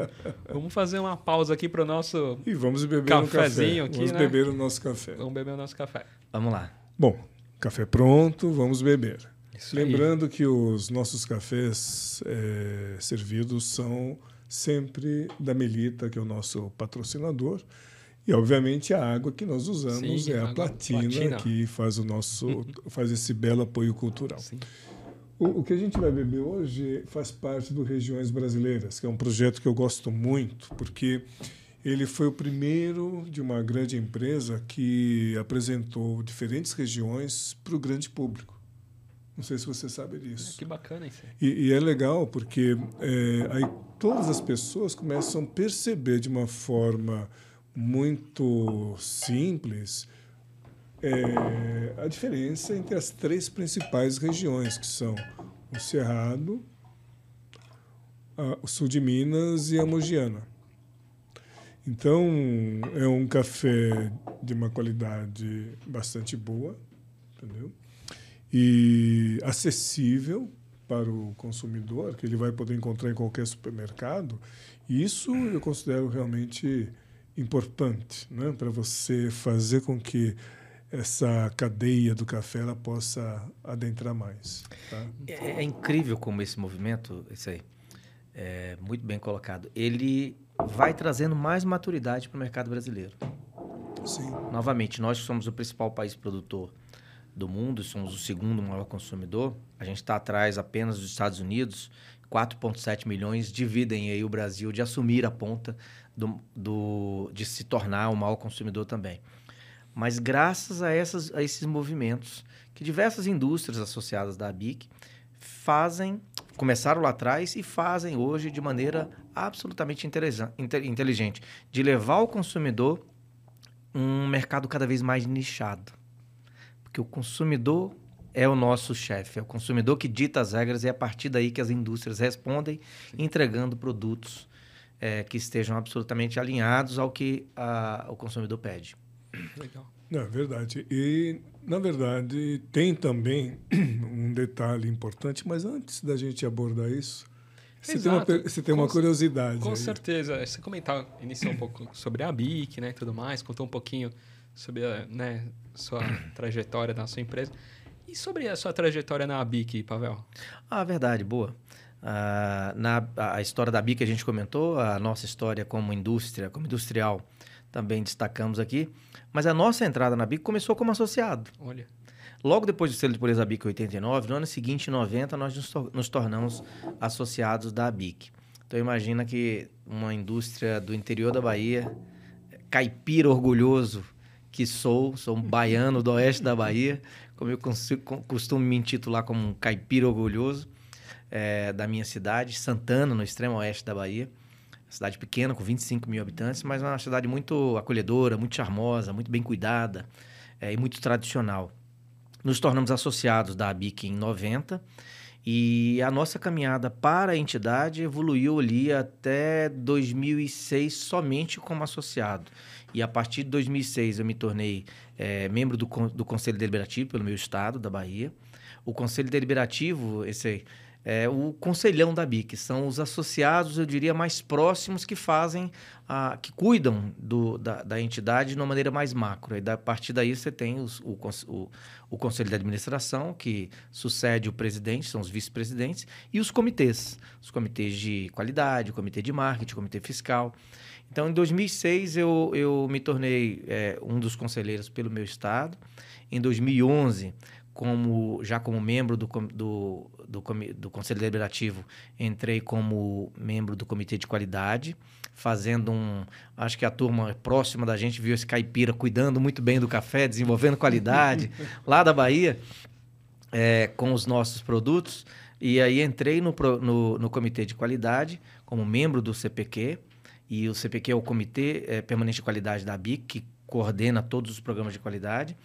vamos fazer uma pausa aqui para o nosso. e vamos beber um café. Cafezinho aqui, vamos né? beber o nosso café. Vamos beber o nosso café. Vamos lá. Bom, café pronto, vamos beber. Isso aí. Lembrando que os nossos cafés eh, servidos são sempre da Melita, que é o nosso patrocinador. E, obviamente, a água que nós usamos Sim, é a platina, Platina. que faz, o nosso, faz esse belo apoio cultural. Sim. O, o que a gente vai beber hoje faz parte do Regiões Brasileiras, que é um projeto que eu gosto muito, porque ele foi o primeiro de uma grande empresa que apresentou diferentes regiões para o grande público. Não sei se você sabe disso. Que bacana isso. E, e é legal porque é, aí todas as pessoas começam a perceber de uma forma muito simples é, a diferença entre as três principais regiões, que são o Cerrado, a, o sul de Minas e a Mogiana. Então, é um café de uma qualidade bastante boa, entendeu? E acessível para o consumidor, que ele vai poder encontrar em qualquer supermercado. Isso eu considero realmente importante, né? para você fazer com que essa cadeia do café ela possa adentrar mais. Tá? É, é, incrível como esse movimento, isso aí, é muito bem colocado. Ele vai trazendo mais maturidade para o mercado brasileiro. Sim. Novamente, nós somos o principal país produtor do mundo, somos o segundo maior consumidor. A gente está atrás apenas dos Estados Unidos. 4,7 milhões dividem aí o Brasil de assumir a ponta do, do, de se tornar o maior consumidor também. Mas graças a, essas, a esses movimentos que diversas indústrias associadas da ABIC fazem, começaram lá atrás e fazem hoje de maneira absolutamente inteligente, de levar ao consumidor um mercado cada vez mais nichado. Porque o consumidor é o nosso chefe, é o consumidor que dita as regras e é a partir daí que as indústrias respondem, entregando produtos é, que estejam absolutamente alinhados ao que a, o consumidor pede. Legal. É verdade. E, na verdade, tem também um detalhe importante, mas antes da gente abordar isso, você tem, uma, você tem uma curiosidade. Com aí. certeza. Você comentar, iniciou um pouco sobre a BIC né, e tudo mais, contou um pouquinho sobre a né, sua trajetória na sua empresa. E sobre a sua trajetória na BIC, Pavel? Ah, verdade, boa. Ah, na, a história da BIC a gente comentou, a nossa história como indústria, como industrial, também destacamos aqui. Mas a nossa entrada na BIC começou como associado. Olha. Logo depois do selo de pureza BIC 89, no ano seguinte, em 90, nós nos, nos tornamos associados da BIC. Então imagina que uma indústria do interior da Bahia, caipira orgulhoso que sou, sou um baiano do oeste da Bahia, como eu costumo me intitular como um caipira orgulhoso é, da minha cidade, Santana, no extremo oeste da Bahia cidade pequena, com 25 mil habitantes, mas uma cidade muito acolhedora, muito charmosa, muito bem cuidada é, e muito tradicional. Nos tornamos associados da ABIC em 90 e a nossa caminhada para a entidade evoluiu ali até 2006 somente como associado. E a partir de 2006 eu me tornei é, membro do, do Conselho Deliberativo pelo meu estado, da Bahia. O Conselho Deliberativo, esse é, o conselhão da BIC. São os associados, eu diria, mais próximos que fazem, a, que cuidam do, da, da, entidade de uma maneira mais macro. E da, a partir daí você tem os, o, o, o, Conselho de Administração, que sucede o presidente, são os vice-presidentes, e os comitês. Os comitês de qualidade, o comitê de marketing, o comitê fiscal. Então, em 2006, eu, eu me tornei é, um dos conselheiros pelo meu estado. Em 2011, como já como membro do, do, do, do, Conselho Deliberativo, entrei como membro do Comitê de Qualidade, fazendo um. Acho que a turma próxima da gente viu esse caipira cuidando muito bem do café, desenvolvendo qualidade lá da Bahia, é, com os nossos produtos. E aí entrei no, no, no, Comitê de Qualidade como membro do CPQ. E o CPQ é o Comitê é, Permanente de Qualidade da BIC, que coordena todos os programas de qualidade.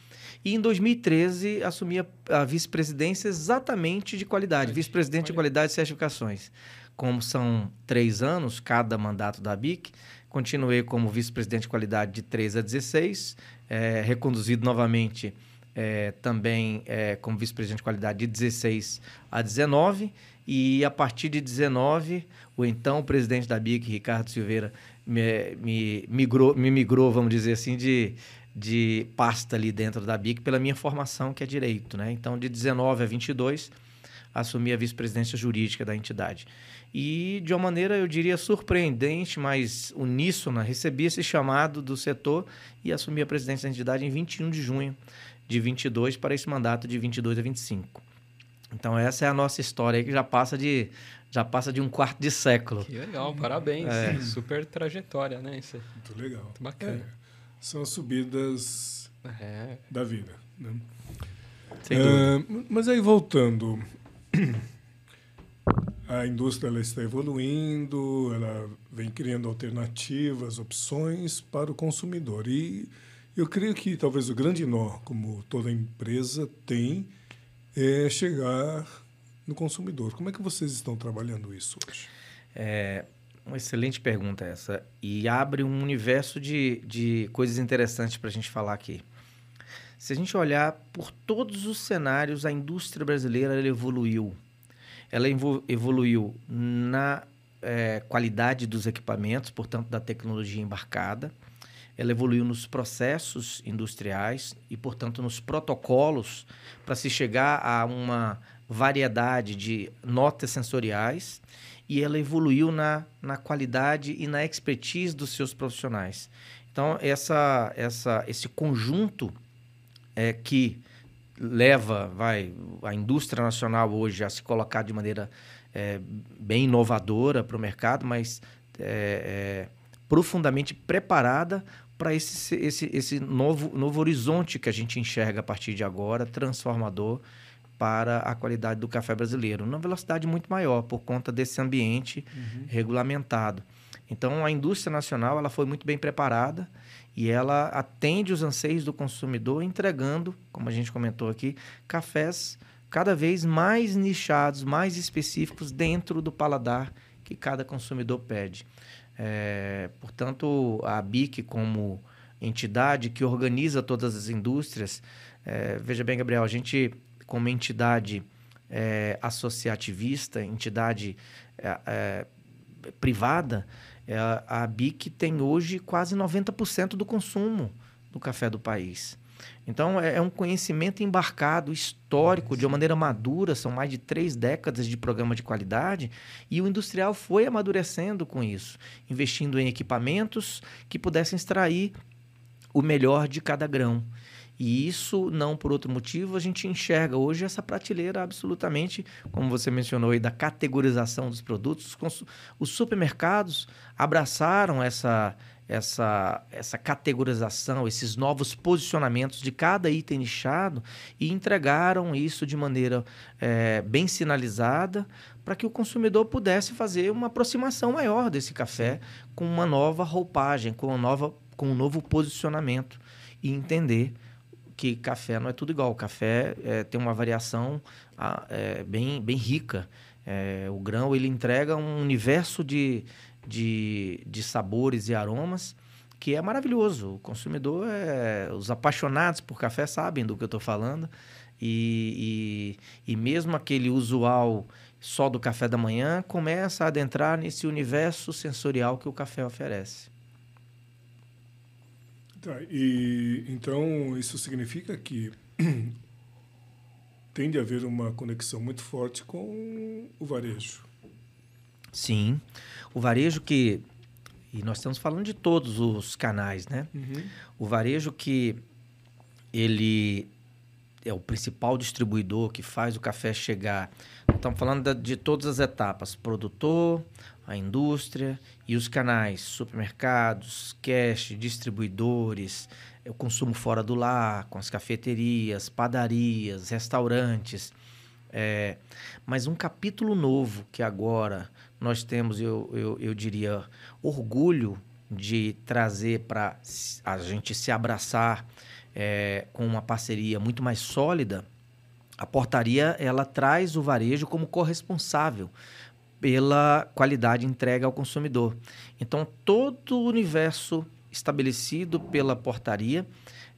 E em 2013 assumi a, a vice-presidência exatamente de qualidade, vice-presidente de qualidade e certificações. Como são três anos cada mandato da BIC, continuei como vice-presidente de qualidade de 13 a 16, é, reconduzido novamente é, também é, como vice-presidente de qualidade de 16 a 19 e a partir de 19 o então presidente da BIC, Ricardo Silveira, me, me, migrou, me migrou, vamos dizer assim, de, de pasta ali dentro da BIC pela minha formação, que é direito. Né? Então, de 19 a 22, assumi a vice-presidência jurídica da entidade. E, de uma maneira, eu diria, surpreendente, mas uníssona, recebi esse chamado do setor e assumi a presidência da entidade em 21 de junho de 22 para esse mandato de 22 a 25. Então, essa é a nossa história que já passa de já passa de um quarto de século. Que legal, parabéns. É. Super trajetória, né? Isso é muito legal. Muito bacana. É, são as subidas é. da vida. Né? Uh, mas aí voltando, a indústria ela está evoluindo, ela vem criando alternativas, opções para o consumidor. E eu creio que talvez o grande nó, como toda empresa tem, é chegar no consumidor. Como é que vocês estão trabalhando isso hoje? É uma excelente pergunta essa. E abre um universo de, de coisas interessantes para a gente falar aqui. Se a gente olhar por todos os cenários, a indústria brasileira evoluiu. Ela evoluiu na é, qualidade dos equipamentos, portanto, da tecnologia embarcada. Ela evoluiu nos processos industriais e, portanto, nos protocolos para se chegar a uma variedade de notas sensoriais e ela evoluiu na, na qualidade e na expertise dos seus profissionais. Então, essa, essa, esse conjunto é, que leva vai, a indústria nacional hoje a se colocar de maneira é, bem inovadora para o mercado, mas é, é, profundamente preparada para esse, esse, esse novo, novo horizonte que a gente enxerga a partir de agora, transformador para a qualidade do café brasileiro, numa velocidade muito maior por conta desse ambiente uhum. regulamentado. Então, a indústria nacional ela foi muito bem preparada e ela atende os anseios do consumidor, entregando, como a gente comentou aqui, cafés cada vez mais nichados, mais específicos dentro do paladar que cada consumidor pede. É, portanto, a BIC, como entidade que organiza todas as indústrias, é, veja bem, Gabriel, a gente, como entidade é, associativista, entidade é, é, privada, é, a BIC tem hoje quase 90% do consumo do café do país. Então, é, é um conhecimento embarcado, histórico, de uma maneira madura, são mais de três décadas de programa de qualidade, e o industrial foi amadurecendo com isso, investindo em equipamentos que pudessem extrair o melhor de cada grão. E isso, não por outro motivo, a gente enxerga hoje essa prateleira absolutamente, como você mencionou aí, da categorização dos produtos. Os supermercados abraçaram essa, essa, essa categorização, esses novos posicionamentos de cada item nichado e entregaram isso de maneira é, bem sinalizada para que o consumidor pudesse fazer uma aproximação maior desse café com uma nova roupagem, com, uma nova, com um novo posicionamento e entender que café não é tudo igual. O café é, tem uma variação é, bem, bem rica. É, o grão ele entrega um universo de, de, de sabores e aromas que é maravilhoso. O consumidor, é, os apaixonados por café sabem do que eu estou falando. E, e, e mesmo aquele usual só do café da manhã começa a adentrar nesse universo sensorial que o café oferece. Tá, e então isso significa que tem de haver uma conexão muito forte com o varejo. Sim, o varejo que e nós estamos falando de todos os canais, né? Uhum. O varejo que ele é o principal distribuidor que faz o café chegar. Estamos falando de todas as etapas: produtor, a indústria e os canais, supermercados, cash, distribuidores, o consumo fora do lar, com as cafeterias, padarias, restaurantes. É, mas um capítulo novo que agora nós temos, eu, eu, eu diria, orgulho de trazer para a gente se abraçar é, com uma parceria muito mais sólida, a portaria ela traz o varejo como corresponsável pela qualidade entregue ao consumidor. Então, todo o universo estabelecido pela portaria,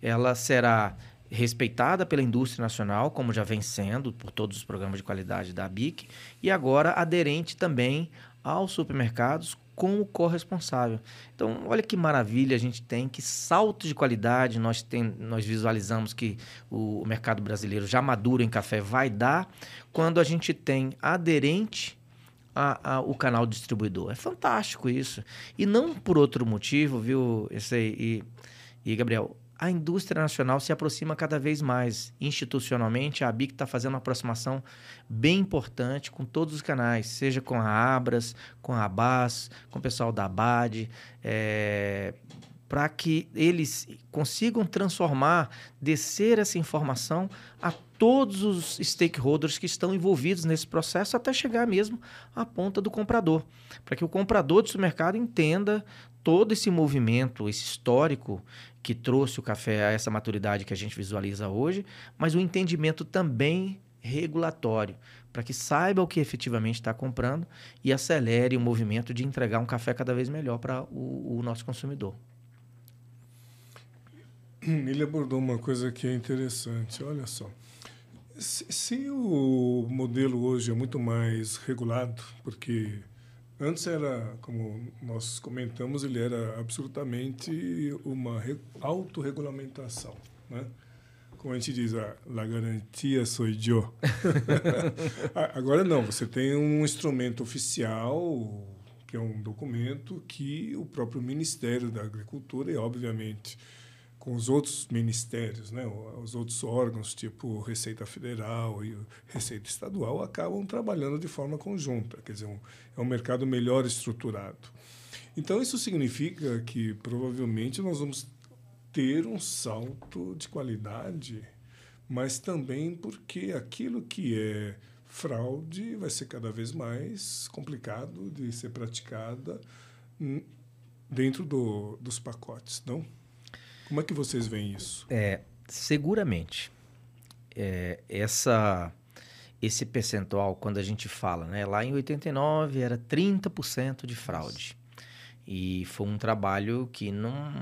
ela será respeitada pela indústria nacional, como já vem sendo por todos os programas de qualidade da BIC, e agora aderente também aos supermercados como corresponsável. Então, olha que maravilha a gente tem, que salto de qualidade nós, tem, nós visualizamos que o mercado brasileiro já maduro em café vai dar quando a gente tem aderente a, a, o canal distribuidor. É fantástico isso. E não por outro motivo, viu, esse e, e Gabriel, a indústria nacional se aproxima cada vez mais. Institucionalmente, a ABIC está fazendo uma aproximação bem importante com todos os canais, seja com a Abras, com a Abas, com o pessoal da ABAD, é, para que eles consigam transformar, descer essa informação a todos os stakeholders que estão envolvidos nesse processo até chegar mesmo à ponta do comprador, para que o comprador de supermercado entenda todo esse movimento, esse histórico que trouxe o café a essa maturidade que a gente visualiza hoje, mas o entendimento também regulatório, para que saiba o que efetivamente está comprando e acelere o movimento de entregar um café cada vez melhor para o, o nosso consumidor. Ele abordou uma coisa que é interessante. Olha só, se, se, o modelo hoje é muito mais regulado, porque antes era, como nós comentamos, ele era absolutamente uma autorregulamentação, né? como a gente diz, a la garantia sou eu. Agora não, você tem um instrumento oficial, que é um documento que o próprio Ministério da Agricultura e, obviamente, com os outros ministérios, né, os outros órgãos, tipo Receita Federal e Receita Estadual, acabam trabalhando de forma conjunta. Quer dizer, um, é um mercado melhor estruturado. Então, isso significa que provavelmente nós vamos ter um salto de qualidade, mas também porque aquilo que é fraude vai ser cada vez mais complicado de ser praticada dentro do, dos pacotes, não? Como é que vocês veem isso? É, seguramente. É, essa esse percentual, quando a gente fala, né, lá em 89 era 30% de fraude. E foi um trabalho que não,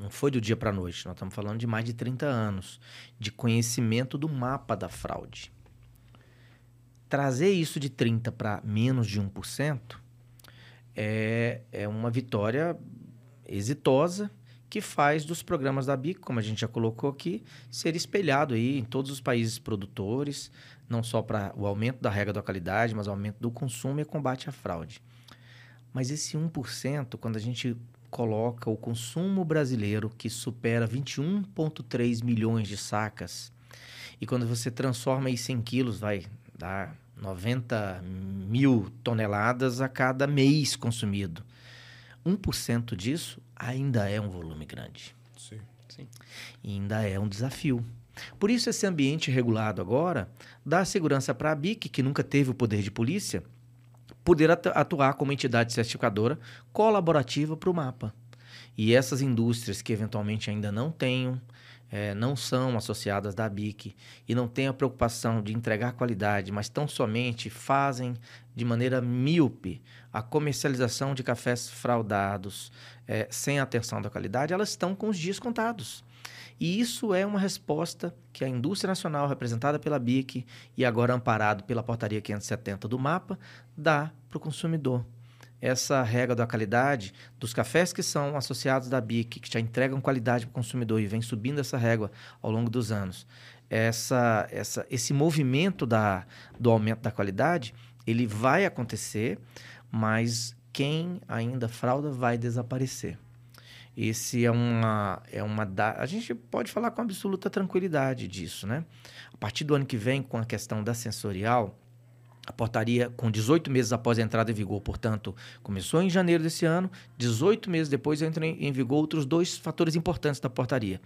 não foi do dia para a noite. Nós estamos falando de mais de 30 anos de conhecimento do mapa da fraude. Trazer isso de 30% para menos de 1% é, é uma vitória exitosa que faz dos programas da BIC, como a gente já colocou aqui, ser espelhado aí em todos os países produtores, não só para o aumento da regra da qualidade, mas o aumento do consumo e combate à fraude. Mas esse 1%, quando a gente coloca o consumo brasileiro, que supera 21,3 milhões de sacas, e quando você transforma em quilos, vai dar 90 mil toneladas a cada mês consumido. 1% disso ainda é um volume grande. Sim. Sim. E ainda é um desafio. Por isso, esse ambiente regulado agora dá segurança para a BIC, que nunca teve o poder de polícia, poder atuar como entidade certificadora colaborativa para o mapa. E essas indústrias que eventualmente ainda não tenham, é, não são associadas da BIC e não têm a preocupação de entregar qualidade, mas tão somente fazem de maneira míope a comercialização de cafés fraudados, é, sem atenção da qualidade, elas estão com os dias contados. E isso é uma resposta que a indústria nacional, representada pela BIC e agora amparado pela portaria 570 do MAPA, dá para o consumidor. Essa regra da qualidade dos cafés que são associados da BIC, que já entregam qualidade para o consumidor e vem subindo essa régua ao longo dos anos, essa, essa, esse movimento da, do aumento da qualidade, ele vai acontecer, mas quem ainda frauda vai desaparecer. Esse é uma é uma da... a gente pode falar com absoluta tranquilidade disso, né? A partir do ano que vem, com a questão da sensorial, a portaria, com 18 meses após a entrada em vigor, portanto, começou em janeiro desse ano, 18 meses depois entram em vigor outros dois fatores importantes da portaria.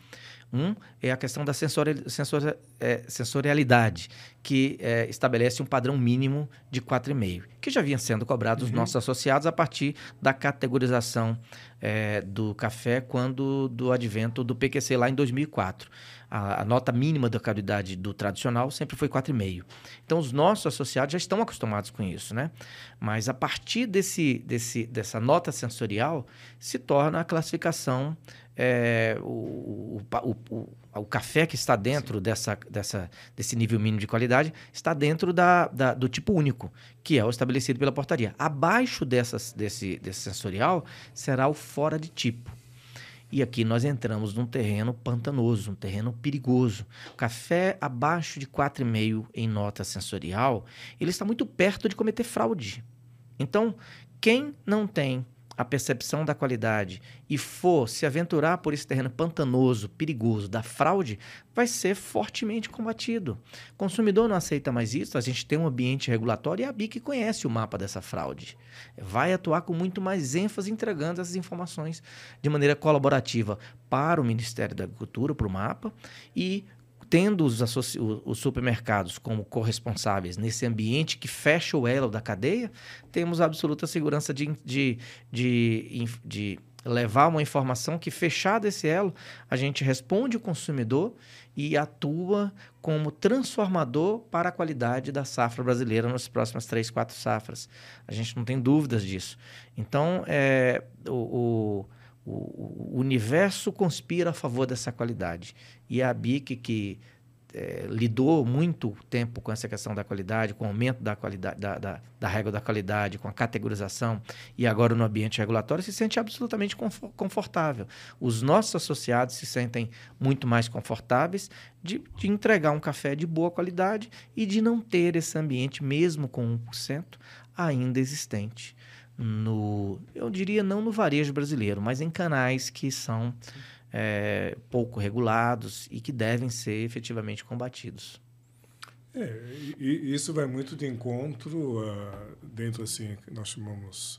Um é a questão da sensori, sensori, é, sensorialidade, que é, estabelece um padrão mínimo de 4,5, que já vinha sendo cobrado uhum. nossos associados a partir da categorização é, do café quando do advento do PQC lá em 2004. A, a nota mínima da qualidade do tradicional sempre foi 4,5. Então, os nossos associados já estão acostumados com isso, né? Mas a partir desse, desse, dessa nota sensorial se torna a classificação é, o, o, o, o, café que está dentro dessa, dessa, desse nível mínimo de qualidade está dentro da, da, do tipo único, que é o estabelecido pela portaria. Abaixo dessas, desse, desse sensorial será o fora de tipo. E aqui nós entramos num terreno pantanoso, um terreno perigoso. Café abaixo de 4,5 em nota sensorial, ele está muito perto de cometer fraude. Então, quem não tem a percepção da qualidade e for se aventurar por esse terreno pantanoso, perigoso, da fraude, vai ser fortemente combatido. O consumidor não aceita mais isso, a gente tem um ambiente regulatório e a BIC conhece o mapa dessa fraude. Vai atuar com muito mais ênfase entregando essas informações de maneira colaborativa para o Ministério da Agricultura, para o mapa, e tendo os, os, supermercados como corresponsáveis nesse ambiente que fecha o elo da cadeia, temos absoluta segurança de, de, de, de levar uma informação que, fechado esse elo, a gente responde o consumidor e atua como transformador para a qualidade da safra brasileira nas próximas três, quatro safras. A gente não tem dúvidas disso. Então, é, o, o, o universo conspira a favor dessa qualidade. E a BIC, que é, lidou muito tempo com essa questão da qualidade, com o aumento da qualidade, da, da, da, régua da qualidade, com a categorização, e agora no ambiente regulatório, se sente absolutamente confortável. Os nossos associados se sentem muito mais confortáveis de, de entregar um café de boa qualidade e de não ter esse ambiente, mesmo com 1%, ainda existente. No, eu diria não no varejo brasileiro, mas em canais que são é, pouco regulados e que devem ser efetivamente combatidos. É, e, isso vai muito de encontro uh, dentro assim que nós chamamos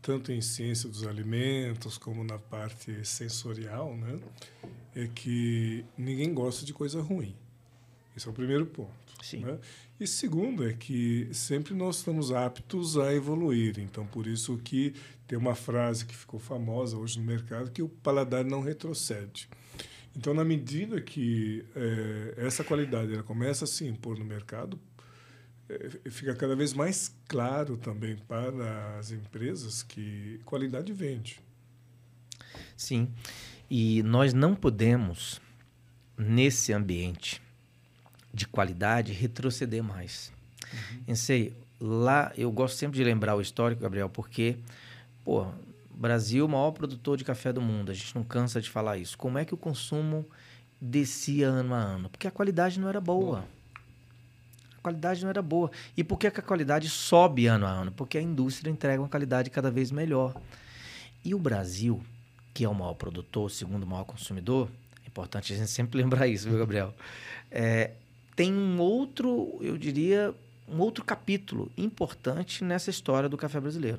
tanto em ciência dos alimentos como na parte sensorial, né? É que ninguém gosta de coisa ruim. Esse é o primeiro ponto. Sim. Né? E segundo é que sempre nós estamos aptos a evoluir. Então, por isso que tem uma frase que ficou famosa hoje no mercado que o paladar não retrocede. Então, na medida que é, essa qualidade ela começa a se impor no mercado, é, fica cada vez mais claro também para as empresas que qualidade vende. Sim. E nós não podemos, nesse ambiente, de qualidade retroceder mais. Uhum. sei, lá eu gosto sempre de lembrar o histórico, Gabriel, porque, pô, Brasil, maior produtor de café do mundo, a gente não cansa de falar isso. Como é que o consumo descia ano a ano? Porque a qualidade não era boa. A qualidade não era boa. E por que, que a qualidade sobe ano a ano? Porque a indústria entrega uma qualidade cada vez melhor. E o Brasil, que é o maior produtor, o segundo maior consumidor, é importante a gente sempre lembrar isso, viu, Gabriel? É, tem um outro, eu diria, um outro capítulo importante nessa história do café brasileiro,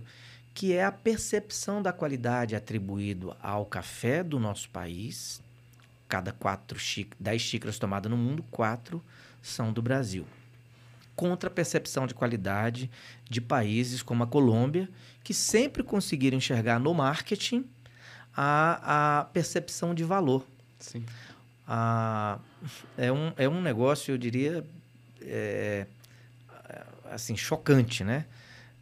que é a percepção da qualidade atribuído ao café do nosso país. Cada quatro dez xícaras tomadas no mundo, quatro são do Brasil. Contra a percepção de qualidade de países como a Colômbia, que sempre conseguiram enxergar no marketing a, a percepção de valor. Sim ah, é, um, é um negócio, eu diria, é, assim, chocante, né?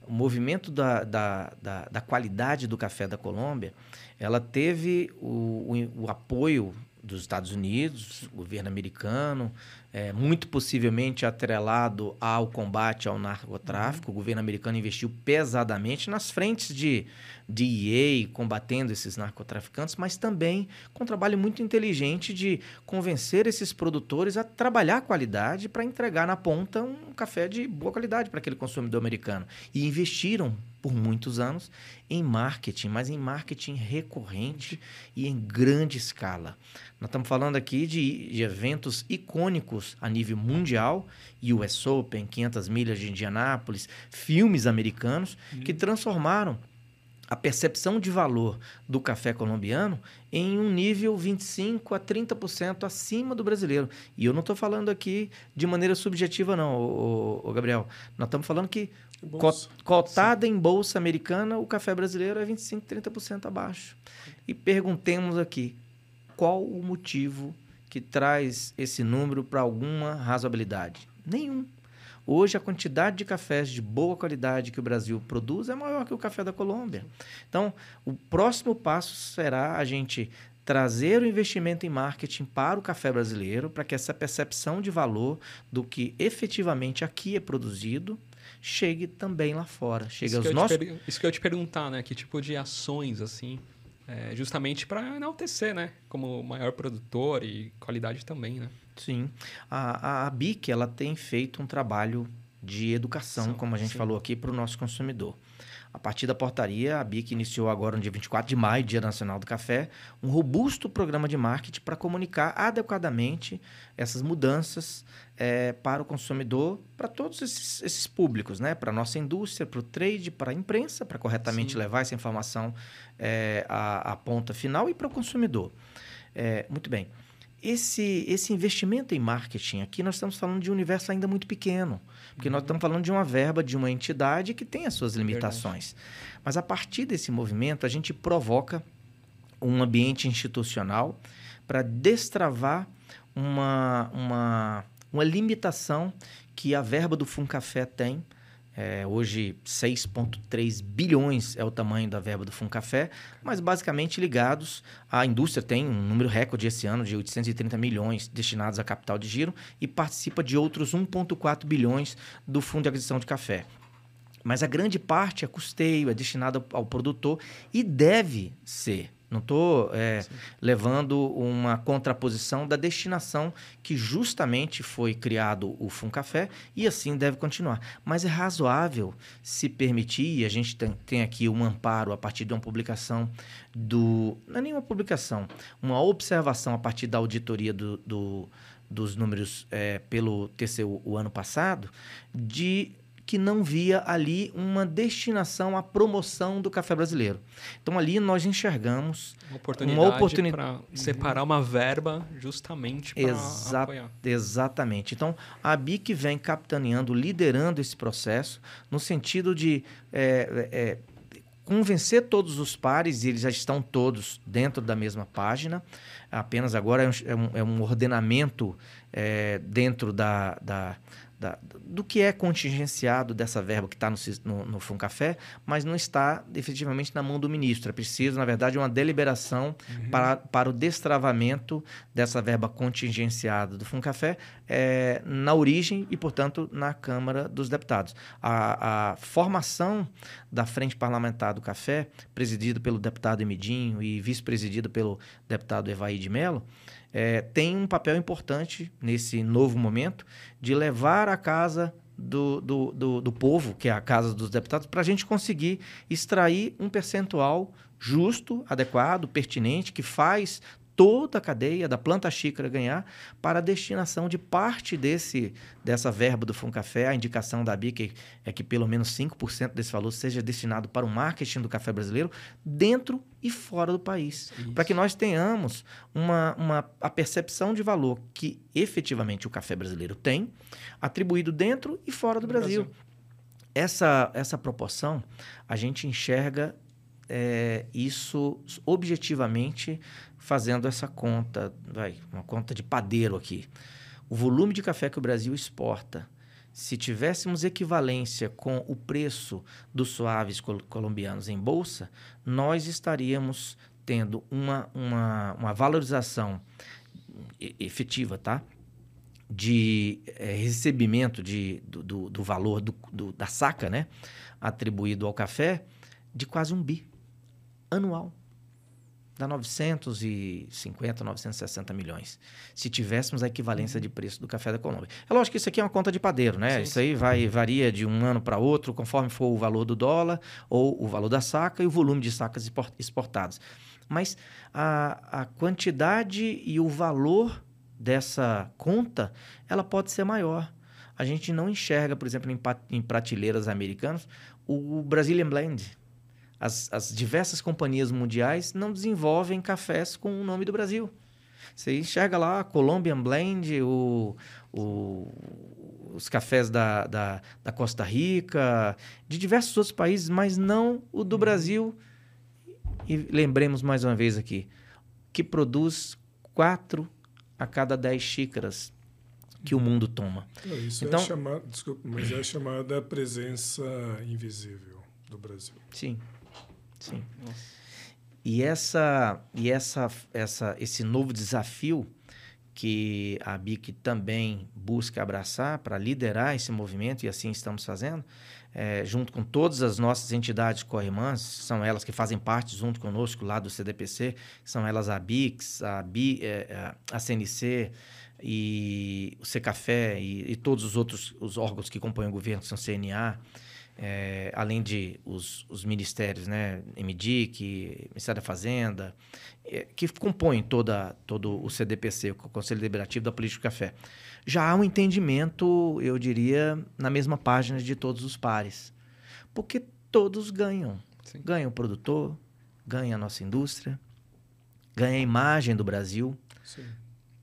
O movimento da, da, da, da, qualidade do café da Colômbia, ela teve o, o, o apoio dos Estados Unidos, governo americano, é, muito possivelmente atrelado ao combate ao narcotráfico. Uhum. O governo americano investiu pesadamente nas frentes de DEA, combatendo esses narcotraficantes, mas também com um trabalho muito inteligente de convencer esses produtores a trabalhar a qualidade para entregar na ponta um café de boa qualidade para aquele consumidor americano. E investiram por muitos anos em marketing, mas em marketing recorrente e em grande escala. Nós estamos falando aqui de, de eventos icônicos a nível mundial, US Open, 500 milhas de Indianápolis, filmes americanos uhum. que transformaram a percepção de valor do café colombiano em um nível 25 a 30% acima do brasileiro. E eu não estou falando aqui de maneira subjetiva, não, ô, ô, ô Gabriel. Nós estamos falando que bolsa. cotada Sim. em bolsa americana, o café brasileiro é 25, 30% abaixo. E perguntemos aqui, qual o motivo que traz esse número para alguma razoabilidade? Nenhum. Hoje, a quantidade de cafés de boa qualidade que o Brasil produz é maior que o café da Colômbia. Então, o próximo passo será a gente trazer o investimento em marketing para o café brasileiro, para que essa percepção de valor do que efetivamente aqui é produzido chegue também lá fora. Chegue isso, aos que nossos... isso que eu ia te perguntar, né? Que tipo de ações, assim, é, justamente para enaltecer, né? Como maior produtor e qualidade também, né? Sim. A, a, a BIC ela tem feito um trabalho de educação, como a gente sim. falou aqui, para o nosso consumidor. A partir da portaria, a BIC iniciou agora no dia 24 de maio, Dia Nacional do Café, um robusto programa de marketing para comunicar adequadamente essas mudanças é, para o consumidor, para todos esses, esses públicos, né? para a nossa indústria, para o trade, para a imprensa, para corretamente Sim. levar essa informação é, à, à, ponta final e para o consumidor. É, muito bem. Esse, esse investimento em marketing aqui, nós estamos falando de um universo ainda muito pequeno. Porque nós estamos falando de uma verba de uma entidade que tem as suas limitações. Verdade. Mas a partir desse movimento, a gente provoca um ambiente institucional para destravar uma, uma, uma limitação que a verba do Funcafé tem é, hoje, 6,3 bilhões é o tamanho da verba do Funcafé, mas basicamente ligados à indústria. Tem um número recorde esse ano de 830 milhões destinados a capital de giro e participa de outros 1,4 bilhões do Fundo de Aquisição de Café. Mas a grande parte é custeio, é destinado ao produtor e deve ser não estou é, levando uma contraposição da destinação que justamente foi criado o Funcafé e assim deve continuar. Mas é razoável se permitir, e a gente tem, tem aqui um amparo a partir de uma publicação do. Não é nenhuma publicação, uma observação a partir da auditoria do, do dos números é, pelo TCU o ano passado, de que não via ali uma destinação à promoção do café brasileiro. Então ali nós enxergamos uma oportunidade, oportunidade... para separar uma verba justamente para Exa apoiar. Exatamente. Então a BIC vem capitaneando, liderando esse processo no sentido de é, é, convencer todos os pares, e eles já estão todos dentro da mesma página, apenas agora é um, é um é ordenamento é, dentro da, da da, do que é contingenciado dessa verba que está no, no, no Funcafé, mas não está efetivamente na mão do ministro. É preciso, na verdade, uma deliberação uhum. para, para o destravamento dessa verba contingenciada do Funcafé é, na origem e, portanto, na Câmara dos Deputados. A, a formação da Frente Parlamentar do Café, presidido pelo deputado Emidinho e vice-presidido pelo deputado Evaí de Mello, é, tem um papel importante nesse novo momento de levar a casa do, do, do, do povo, que é a Casa dos Deputados, para a gente conseguir extrair um percentual justo, adequado, pertinente, que faz toda a cadeia da planta xícara ganhar para a destinação de parte desse dessa verba do Funcafé. A indicação da BIC é que pelo menos 5% desse valor seja destinado para o marketing do café brasileiro dentro e fora do país. Para que nós tenhamos uma, uma, a percepção de valor que efetivamente o café brasileiro tem, atribuído dentro e fora do Brasil. Brasil. Essa, essa proporção a gente enxerga é, isso objetivamente fazendo essa conta, vai, uma conta de padeiro aqui. O volume de café que o Brasil exporta, se tivéssemos equivalência com o preço dos suaves colombianos em bolsa, nós estaríamos tendo uma, uma, uma valorização efetiva, tá? De é, recebimento de, do, do, do valor do, do, da saca, né? Atribuído ao café, de quase um bi anual. Dá 950, 960 milhões. Se tivéssemos a equivalência de preço do café da Colômbia. É lógico que isso aqui é uma conta de padeiro, né? Sim, isso aí vai, varia de um ano para outro, conforme for o valor do dólar, ou o valor da saca e o volume de sacas exportadas. Mas a, a quantidade e o valor dessa conta, ela pode ser maior. A gente não enxerga, por exemplo, em, em prateleiras americanas, o Brazilian Blend, as, as diversas companhias mundiais não desenvolvem cafés com o nome do Brasil. Você enxerga lá a Colombian Blend, o, o, os cafés da, da, da, Costa Rica, de diversos outros países, mas não o do Brasil. E lembremos mais uma vez aqui, que produz quatro a cada dez xícaras que o mundo toma. isso é então, é chamado, desculpa, mas é chamada presença invisível do Brasil. Sim. Sim. Nossa. E essa e essa essa esse novo desafio que a BIC também busca abraçar para liderar esse movimento, e assim estamos fazendo, é, junto com todas as nossas entidades co-irmãs, são elas que fazem parte junto conosco lá do CDPC, são elas a BICS, a, BI, é, a CNC, e o Secafé e, e todos os outros os órgãos que compõem o governo, que são CNA, é, além de os, os ministérios, né, MDIC, Ministério da Fazenda, é, que compõem toda, todo o CDPC, o Conselho Deliberativo da Política do Café. Já há um entendimento, eu diria, na mesma página de todos os pares. Porque todos ganham. Sim. Ganha o produtor, ganha a nossa indústria, ganha a imagem do Brasil, Sim.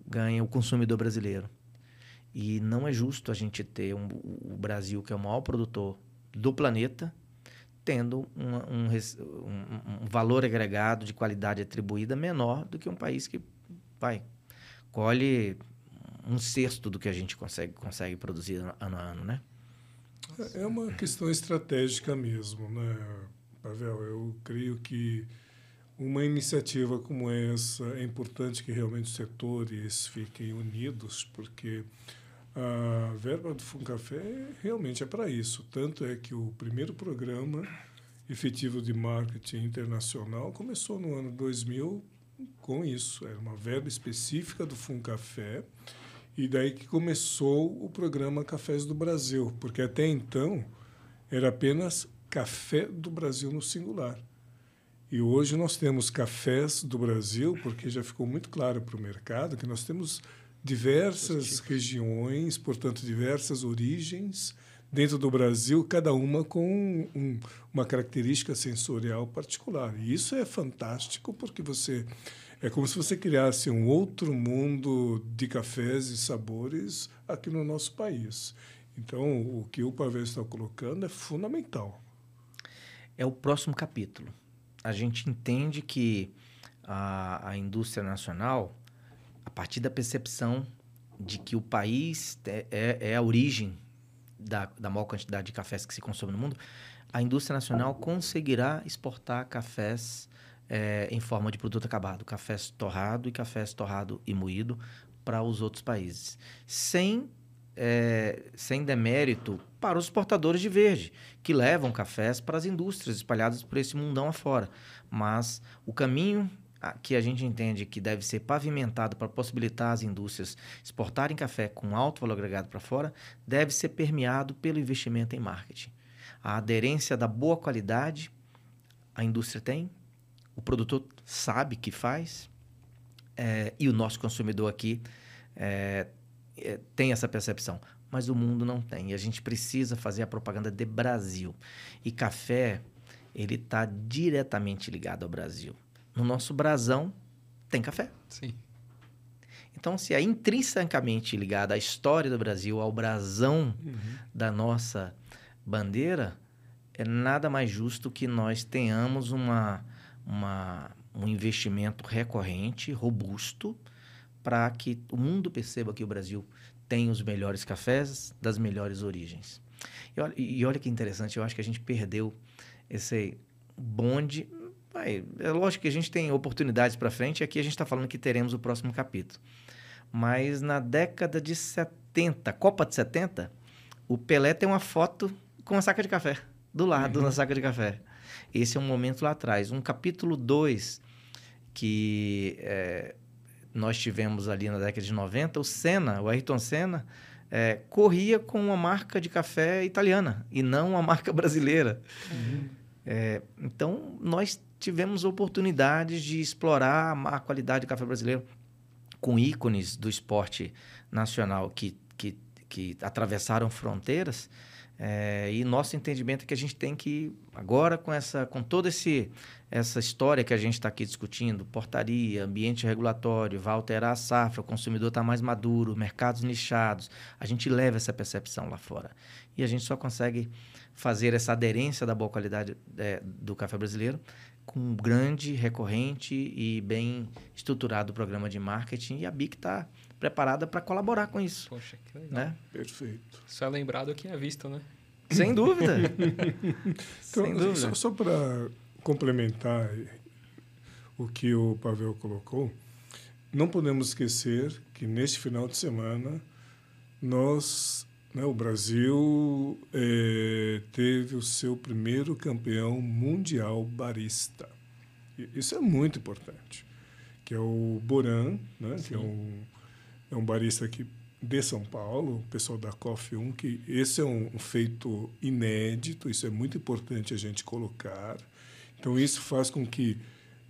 ganha o consumidor brasileiro. E não é justo a gente ter um, o Brasil, que é o maior produtor do planeta, tendo uma, um, um, um, valor agregado de qualidade atribuída menor do que um país que vai colhe um sexto do que a gente consegue, consegue produzir ano a ano, né? É uma questão estratégica mesmo, né, Pavel? Eu creio que uma iniciativa como essa é importante que realmente os setores fiquem unidos, porque a verba do Funcafé realmente é para isso. Tanto é que o primeiro programa efetivo de marketing internacional começou no ano 2000 com isso. Era uma verba específica do Funcafé e daí que começou o programa Cafés do Brasil, porque até então era apenas Café do Brasil no singular. E hoje nós temos cafés do Brasil, porque já ficou muito claro para o mercado que nós temos diversas regiões, portanto, diversas origens dentro do Brasil, cada uma com um, uma característica sensorial particular. E isso é fantástico porque você é como se você criasse um outro mundo de cafés e sabores aqui no nosso país. Então, o que o Pavel está colocando é fundamental. É o próximo capítulo. A gente entende que a, a indústria nacional partir da percepção de que o país é, é, é a origem da, da maior quantidade de cafés que se consome no mundo, a indústria nacional conseguirá exportar cafés é, em forma de produto acabado, cafés torrado e cafés torrado e moído para os outros países, sem é, sem demérito para os exportadores de verde, que levam cafés para as indústrias espalhadas por esse mundão afora. Mas o caminho que a gente entende que deve ser pavimentado para possibilitar as indústrias exportarem café com alto valor agregado para fora, deve ser permeado pelo investimento em marketing. A aderência da boa qualidade a indústria tem, o produtor sabe que faz, é, e o nosso consumidor aqui é, é, tem essa percepção. Mas o mundo não tem. E a gente precisa fazer a propaganda de Brasil. E café, ele está diretamente ligado ao Brasil no nosso brasão tem café. Sim. Então, se é intrinsecamente ligado à história do Brasil, ao brasão uhum. da nossa bandeira, é nada mais justo que nós tenhamos uma, uma, um investimento recorrente, robusto, para que o mundo perceba que o Brasil tem os melhores cafés das melhores origens. E olha, e olha que interessante, eu acho que a gente perdeu esse bonde, Vai, é lógico que a gente tem oportunidades para frente, e aqui a gente está falando que teremos o próximo capítulo. Mas na década de 70, Copa de 70, o Pelé tem uma foto com uma saca de café, do lado uhum. da saca de café. Esse é um momento lá atrás. Um capítulo 2 que é, nós tivemos ali na década de 90, o Senna, o Ayrton Senna, é, corria com uma marca de café italiana e não uma marca brasileira. Uhum. É, então, nós tivemos oportunidades de explorar a qualidade do café brasileiro com ícones do esporte nacional que, que, que atravessaram fronteiras. É, e nosso entendimento é que a gente tem que, agora com, essa, com toda esse, essa história que a gente está aqui discutindo, portaria, ambiente regulatório, vai alterar a safra, o consumidor está mais maduro, mercados nichados, a gente leva essa percepção lá fora. E a gente só consegue fazer essa aderência da boa qualidade é, do café brasileiro com um grande, recorrente e bem estruturado programa de marketing e a BIC está preparada para colaborar com isso. Poxa, que legal. Né? Perfeito. Só é lembrado quem é visto, né? Sem dúvida. então, Sem dúvida. Só, só para complementar o que o Pavel colocou, não podemos esquecer que neste final de semana nós o Brasil é, teve o seu primeiro campeão mundial barista. Isso é muito importante, que é o Boran, né, que é um, é um barista aqui de São Paulo, o pessoal da Coffee 1, que esse é um, um feito inédito, isso é muito importante a gente colocar. Então, isso faz com que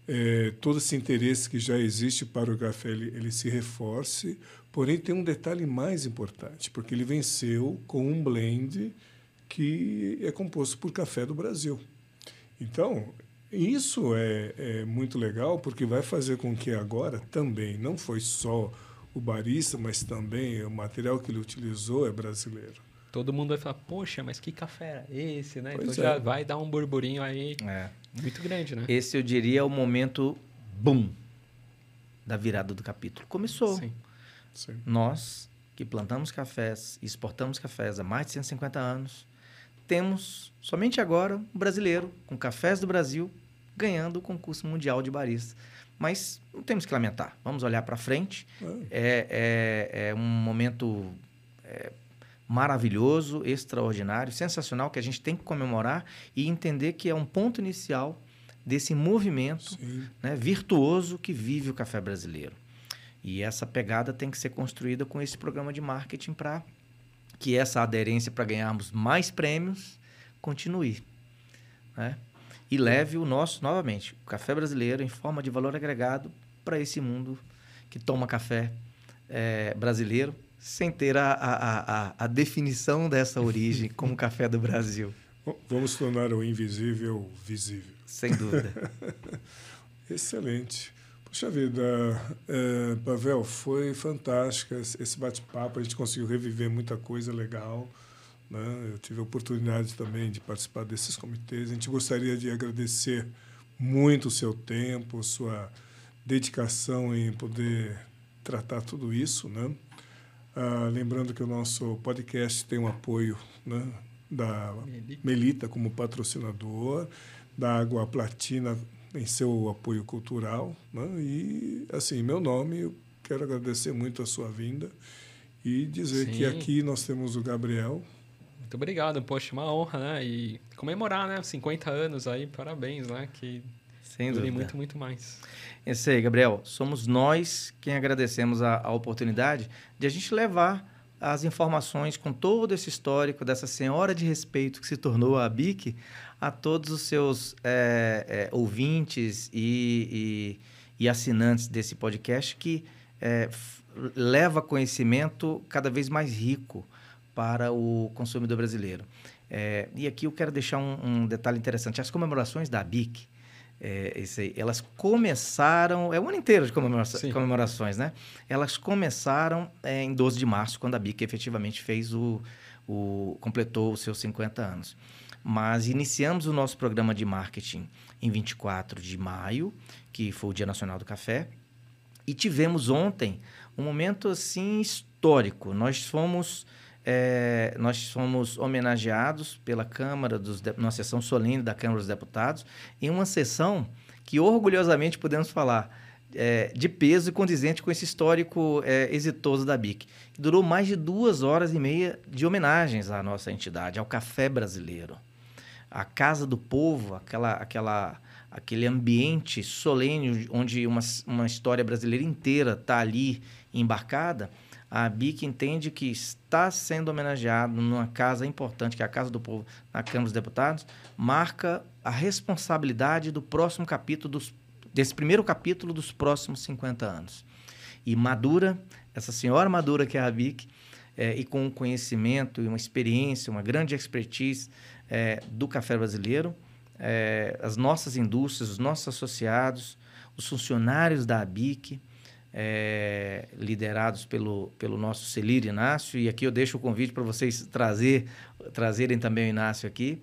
é, todo esse interesse que já existe para o café ele, ele, se reforce. Porém, tem um detalhe mais importante, porque ele venceu com um blend que é composto por café do Brasil. Então, isso é, é muito legal, porque vai fazer com que agora também, não foi só o barista, mas também o material que ele utilizou é brasileiro. Todo mundo vai falar, poxa, mas que café é esse, né? Pois então é. já vai dar um burburinho aí é. muito grande, né? Esse eu diria é o momento boom da virada do capítulo. Começou. Sim. Sim. Nós que plantamos cafés e exportamos cafés há mais de 150 anos, temos somente agora um brasileiro com cafés do Brasil ganhando o concurso mundial de barista. Mas não temos que lamentar. Vamos olhar para frente. É. É, é, é, um momento é, maravilhoso, extraordinário, sensacional que a gente tem que comemorar e entender que é um ponto inicial desse movimento né, virtuoso que vive o café brasileiro. E essa pegada tem que ser construída com esse programa de marketing para que essa aderência para ganharmos mais prêmios continue. Né? E leve o nosso, novamente, o café brasileiro em forma de valor agregado para esse mundo que toma café é, brasileiro sem ter a, a, a, a definição dessa origem como café do Brasil. Vamos tornar o invisível visível. Sem dúvida. Excelente. Puxa vida, é, Pavel, foi fantástico esse bate-papo. A gente conseguiu reviver muita coisa legal. Né? Eu tive a oportunidade também de participar desses comitês. A gente gostaria de agradecer muito o seu tempo, sua dedicação em poder tratar tudo isso, né? Ah, lembrando que o nosso podcast tem o um apoio né, da Melita como patrocinador, da Água Platina em seu apoio cultural. Né, e, assim, meu nome, eu quero agradecer muito a sua vinda e dizer Sim. que aqui nós temos o Gabriel. Muito obrigado, poxa, uma honra, né? E comemorar, né? 50 anos aí, parabéns, né? Que Sem dúvida. muito, muito mais. É isso aí, Gabriel. Somos nós quem agradecemos a, a oportunidade de a gente levar as informações com todo esse histórico dessa senhora de respeito que se tornou a BIC a todos os seus é, é, ouvintes e, e, e, assinantes desse podcast que é, leva conhecimento cada vez mais rico para o consumidor brasileiro. É, e aqui eu quero deixar um, um detalhe interessante. As comemorações da BIC, é, aí, elas começaram, é o ano inteiro de comemora comemorações, né? Elas começaram é, em 12 de março, quando a BIC efetivamente fez o, o, completou os seus 50 anos. Mas iniciamos o nosso programa de marketing em 24 de maio, que foi o Dia Nacional do Café, e tivemos ontem um momento assim histórico. Nós fomos é, nós fomos homenageados pela Câmara, dos, numa sessão solene da Câmara dos Deputados, em uma sessão que orgulhosamente podemos falar é, de peso e condizente com esse histórico é, exitoso da BIC. Durou mais de duas horas e meia de homenagens à nossa entidade, ao café brasileiro. A Casa do Povo, aquela, aquela, aquele ambiente solene onde uma, uma história brasileira inteira está ali embarcada, a BIC entende que está sendo homenageado numa casa importante, que é a Casa do Povo, na Câmara dos Deputados, marca a responsabilidade do próximo capítulo, dos, desse primeiro capítulo dos próximos 50 anos. E Madura, essa senhora Madura que é a BIC, é, e com um conhecimento e uma experiência, uma grande expertise é, do café brasileiro, é, as nossas indústrias, os nossos associados, os funcionários da ABIC, é, liderados pelo, pelo nosso Celir Inácio, e aqui eu deixo o convite para vocês trazer, trazerem também o Inácio aqui,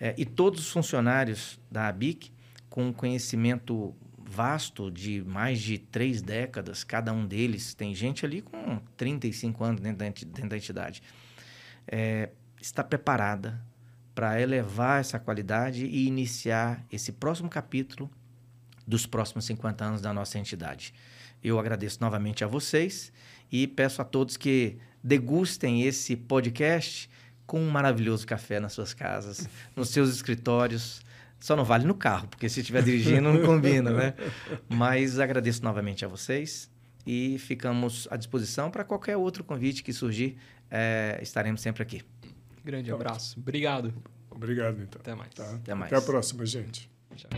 é, e todos os funcionários da ABIC, com conhecimento vasto de mais de três décadas, cada um deles, tem gente ali com 35 anos dentro da, dentro da entidade, é, está preparada para elevar essa qualidade e iniciar esse próximo capítulo dos próximos 50 anos da nossa entidade. Eu agradeço novamente a vocês e peço a todos que degustem esse podcast com um maravilhoso café nas suas casas, nos seus escritórios. Só não vale no carro, porque se estiver dirigindo não combina, né? Mas agradeço novamente a vocês e ficamos à disposição para qualquer outro convite que surgir. É, estaremos sempre aqui. Grande abraço. Obrigado. Obrigado, então. Até mais. Tá? Até mais. Até a próxima, gente. Tchau.